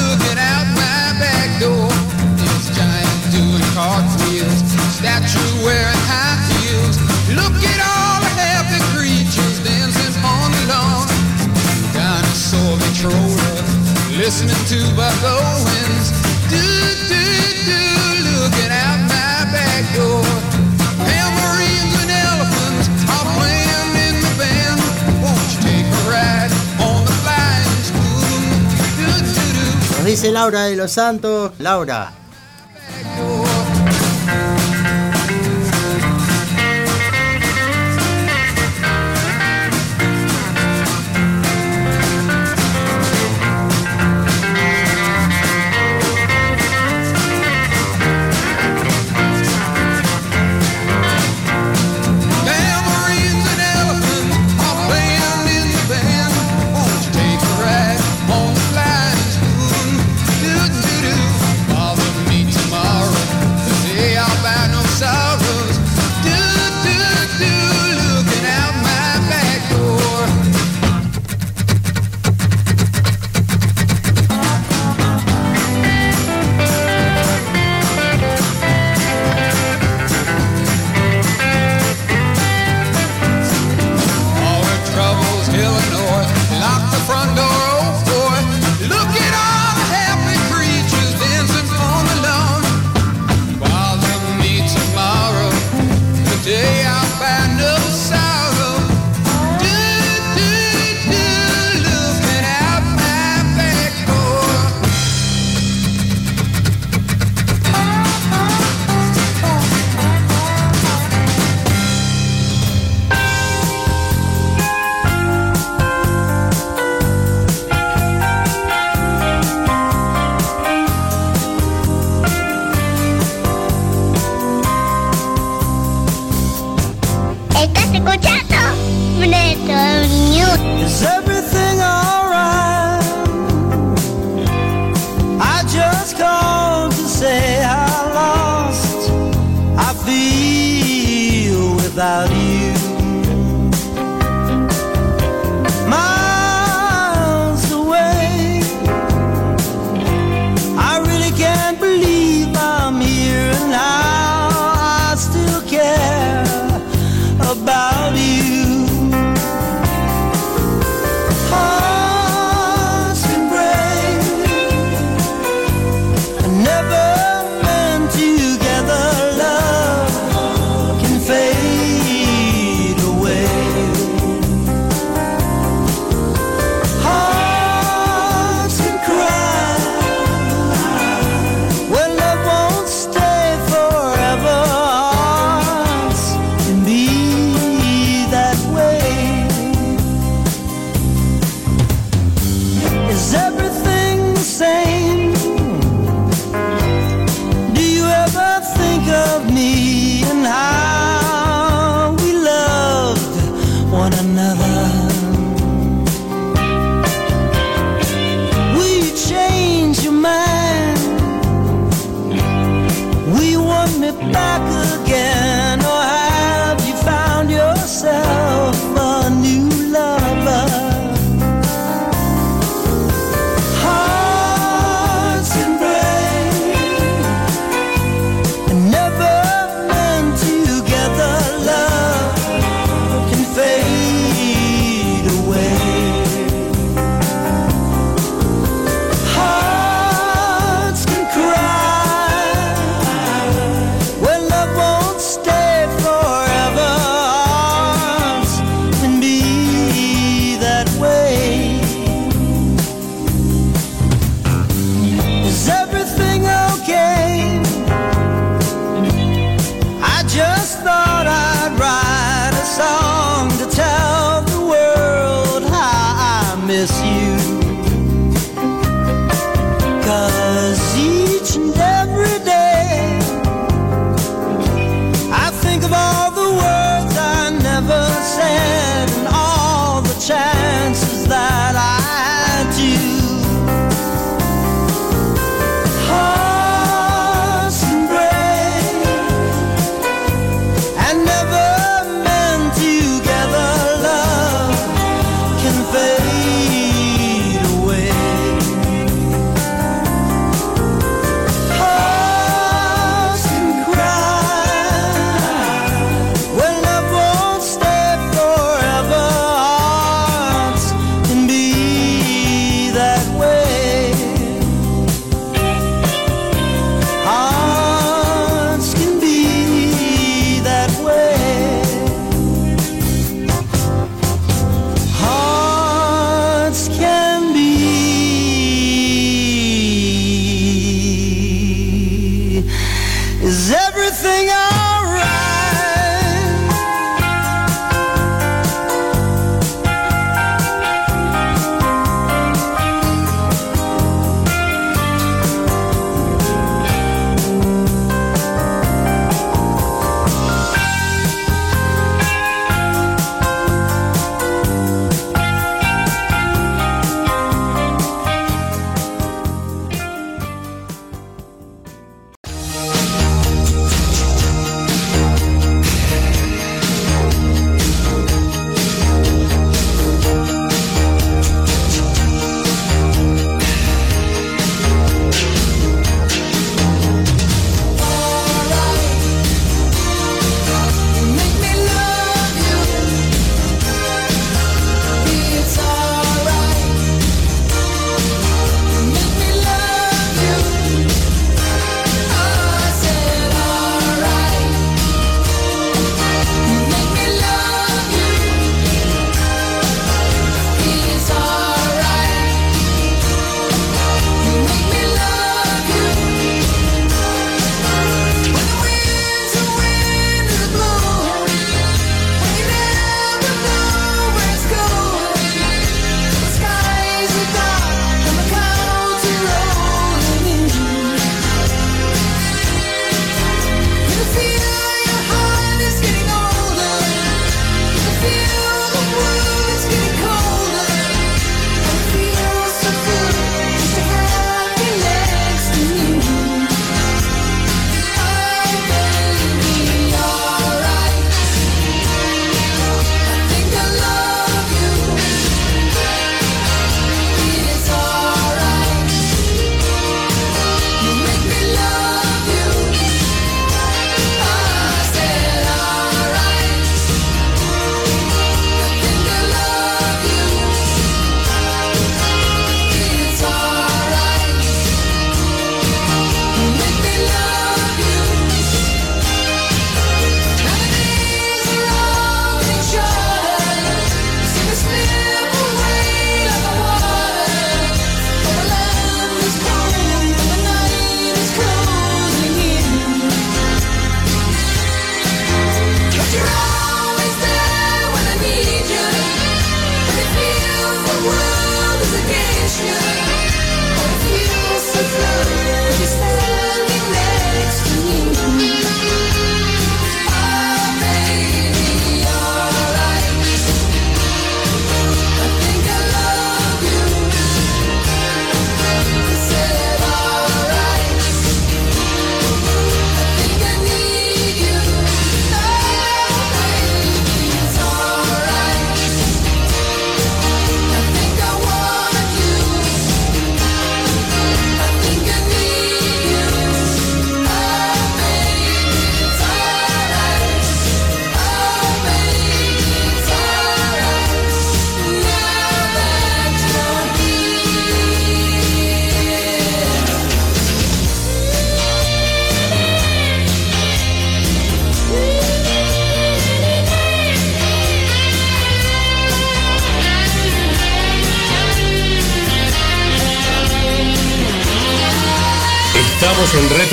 looking out my back door. This giant doing cartwheels. Statue wearing high heels. Look at all the happy creatures dancing on the lawn. Dinosaur controller, listening to Buck Owens. Nos dice Laura de los Santos. Laura,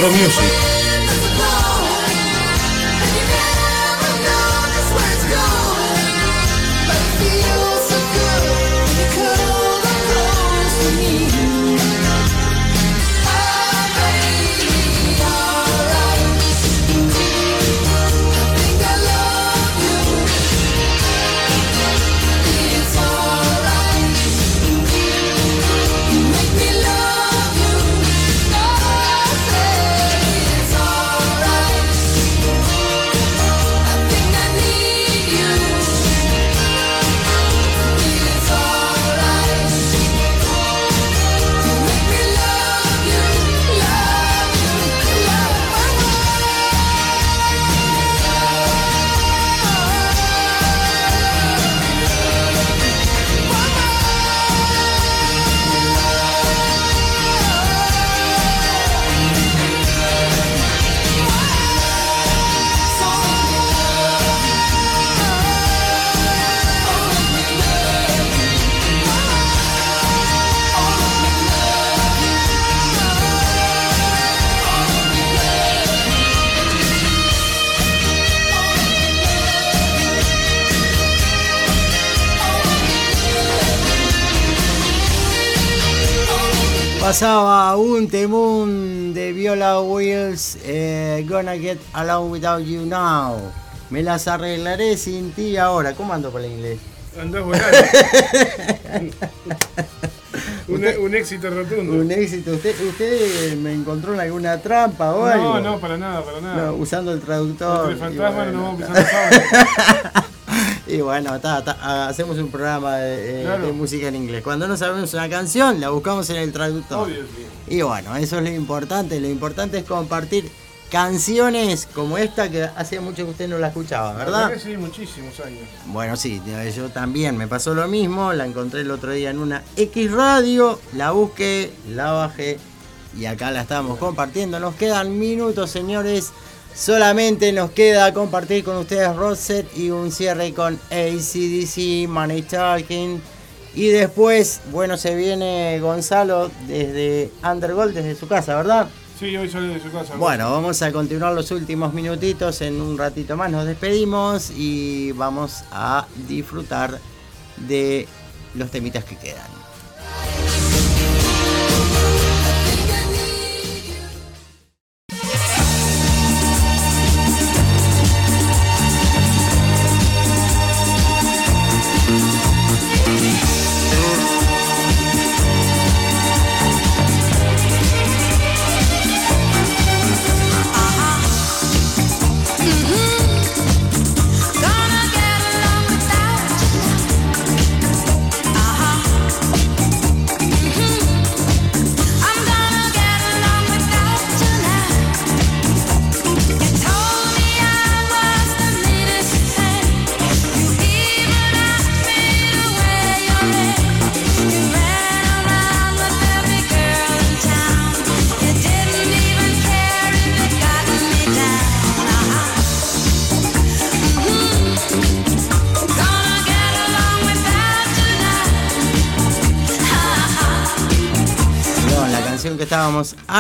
Retro Music. Pasaba un temún de Viola Wills, eh, Gonna Get Along Without You Now. Me las arreglaré sin ti ahora. ¿Cómo ando con el inglés? Andás volando. un, un éxito rotundo. Un éxito. ¿Usted, ¿Usted me encontró en alguna trampa o algo? No, no, para nada, para nada. No, usando el traductor. Entre y fantasmas bueno, no vamos pisando Y bueno, ta, ta, hacemos un programa de, eh, Claro. de música en inglés. Cuando no sabemos una canción, la buscamos en el traductor. Obvio, sí. Y bueno, eso es lo importante. Lo importante es compartir canciones como esta que hacía mucho que usted no la escuchaba, La ¿verdad? que sí, muchísimos años. Bueno, sí, yo también me pasó lo mismo. La encontré el otro día en una X radio, la busqué, la bajé y acá la estamos compartiendo. Nos quedan minutos, señores. Solamente nos queda compartir con ustedes Roset y un cierre con ACDC, Money Talking. Y después, bueno, se viene Gonzalo desde Undergold, desde su casa, ¿verdad? Sí, hoy sale de su casa. Bueno, vamos a continuar los últimos minutitos. En un ratito más nos despedimos y vamos a disfrutar de los temitas que quedan.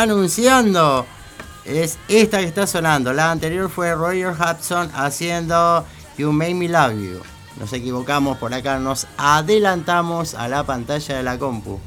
Anunciando es esta que está sonando. La anterior fue Roger Hudson haciendo You Made Me Love You. Nos equivocamos por acá, nos adelantamos a la pantalla de la compu.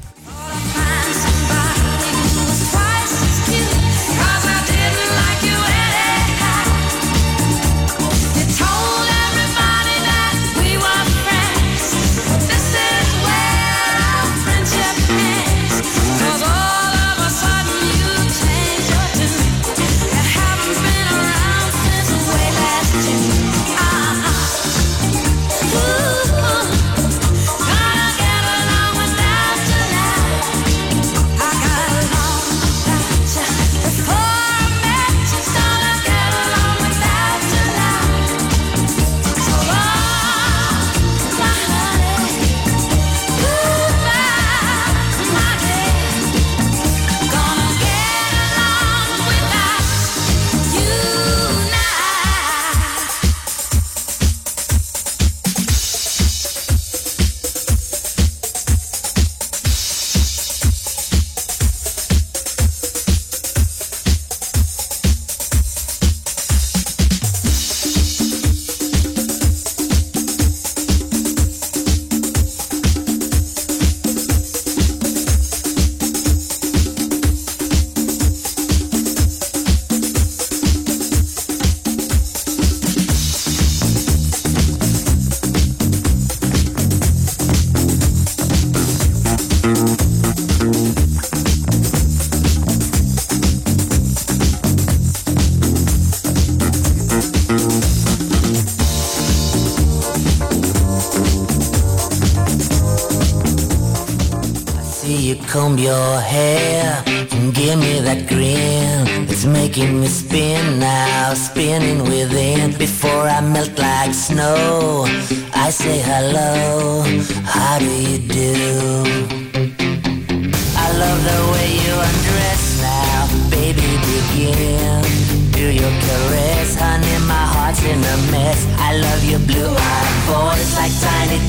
Blue-eyed voice like tiny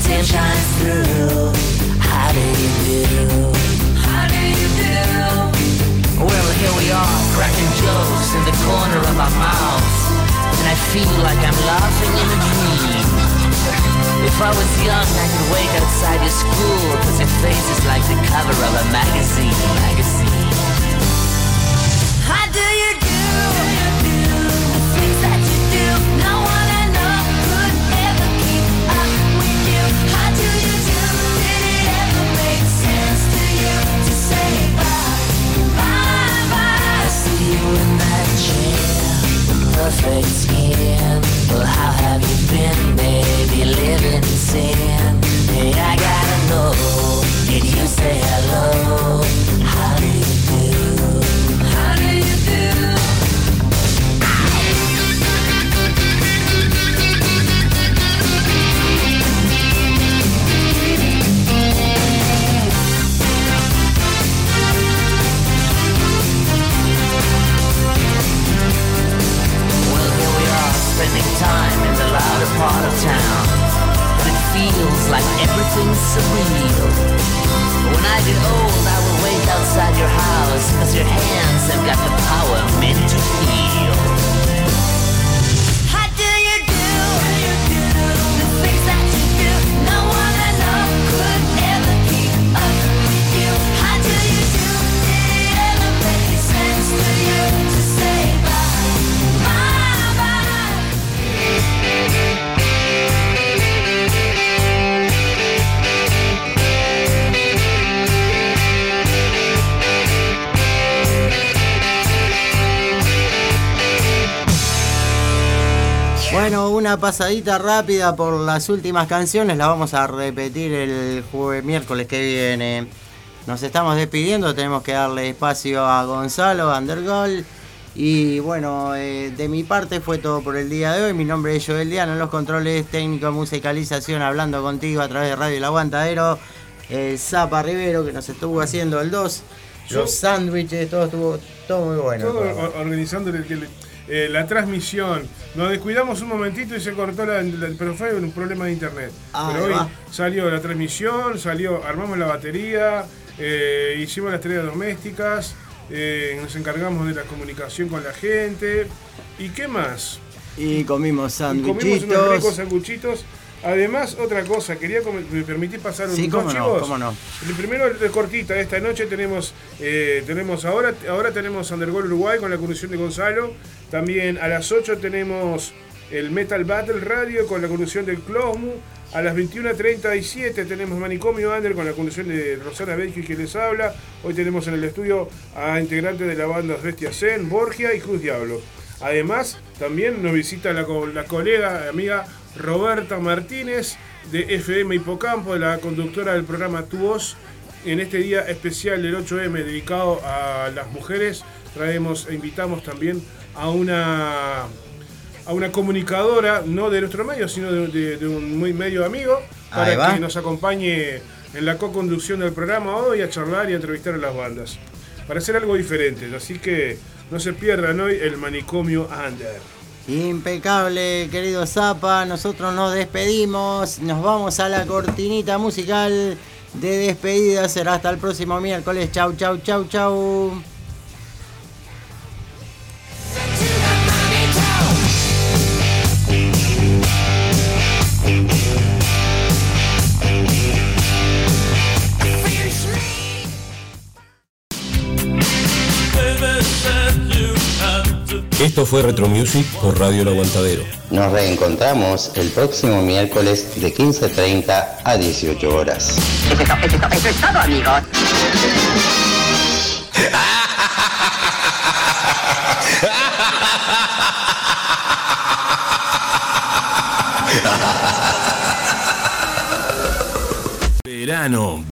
through. How do you do? How do you do? Well, here we are, cracking jokes in the corner of our mouths, and I feel like I'm laughing in a dream. If I was young, I could wait outside your school, cause your face is like the cover of a magazine. magazine. Perfect skin. Well, how have you been, baby? Living in sin. Hey, I gotta know. Did you say hello? In part of town. And it feels like everything's surreal. But when I get old, I will wait outside your house, cause your hands have got the power meant to heal. Bueno, una pasadita rápida por las últimas canciones, la vamos a repetir el jueves miércoles que viene. Nos estamos despidiendo, tenemos que darle espacio a Gonzalo, a Undergol. Y bueno, eh, de mi parte fue todo por el día de hoy. Mi nombre es Joel Diano, en los controles técnicos, musicalización, hablando contigo a través de Radio El Aguantadero. Eh, Zapa Rivero, que nos estuvo haciendo el 2. Yo- Los sándwiches, todo estuvo todo muy bueno. Todo todo. or- organizando el- el- eh, la transmisión. Nos descuidamos un momentito y se cortó la, la- pero fue un problema de internet. Ah, pero hoy va. salió la transmisión, salió, armamos la batería, eh, hicimos las tareas domésticas, eh, nos encargamos de la comunicación con la gente. ¿Y qué más? Y comimos Y comimos unos ricos sándwichitos. sanguchitos. Además, otra cosa, quería me permití pasar un Sí, cómo no, cómo no. El primero de cortita, esta noche tenemos, eh, tenemos ahora, ahora tenemos Undergol Uruguay con la conducción de Gonzalo. También a las 8 tenemos el Metal Battle Radio con la conducción del Closmu. A las 21.37 tenemos Manicomio Under con la conducción de Rosana Belki que les habla. Hoy tenemos en el estudio a integrantes de la banda Bestia Zen, Borgia y Cruz Diablo. Además, también nos visita la, la colega, amiga Roberta Martínez de FM Hipocampo, de la conductora del programa Tu Voz. En este día especial del 8M dedicado a las mujeres, traemos e invitamos también a una, a una comunicadora, no de nuestro medio, sino de, de- de un muy medio amigo, para que nos acompañe en la co-conducción del programa hoy a charlar y a entrevistar a las bandas. Para hacer algo diferente, así que no se pierdan hoy el manicomio Under. Impecable, querido Zapa. Nosotros nos despedimos. Nos vamos a la cortinita musical de despedida. Será hasta el próximo miércoles. Chau, chau, chau, chau. Esto fue Retro Music por Radio El Aguantadero. Nos reencontramos el próximo miércoles de 15.30 a 18 horas. Eso es, to- eso es to- eso es todo, amigos. Verano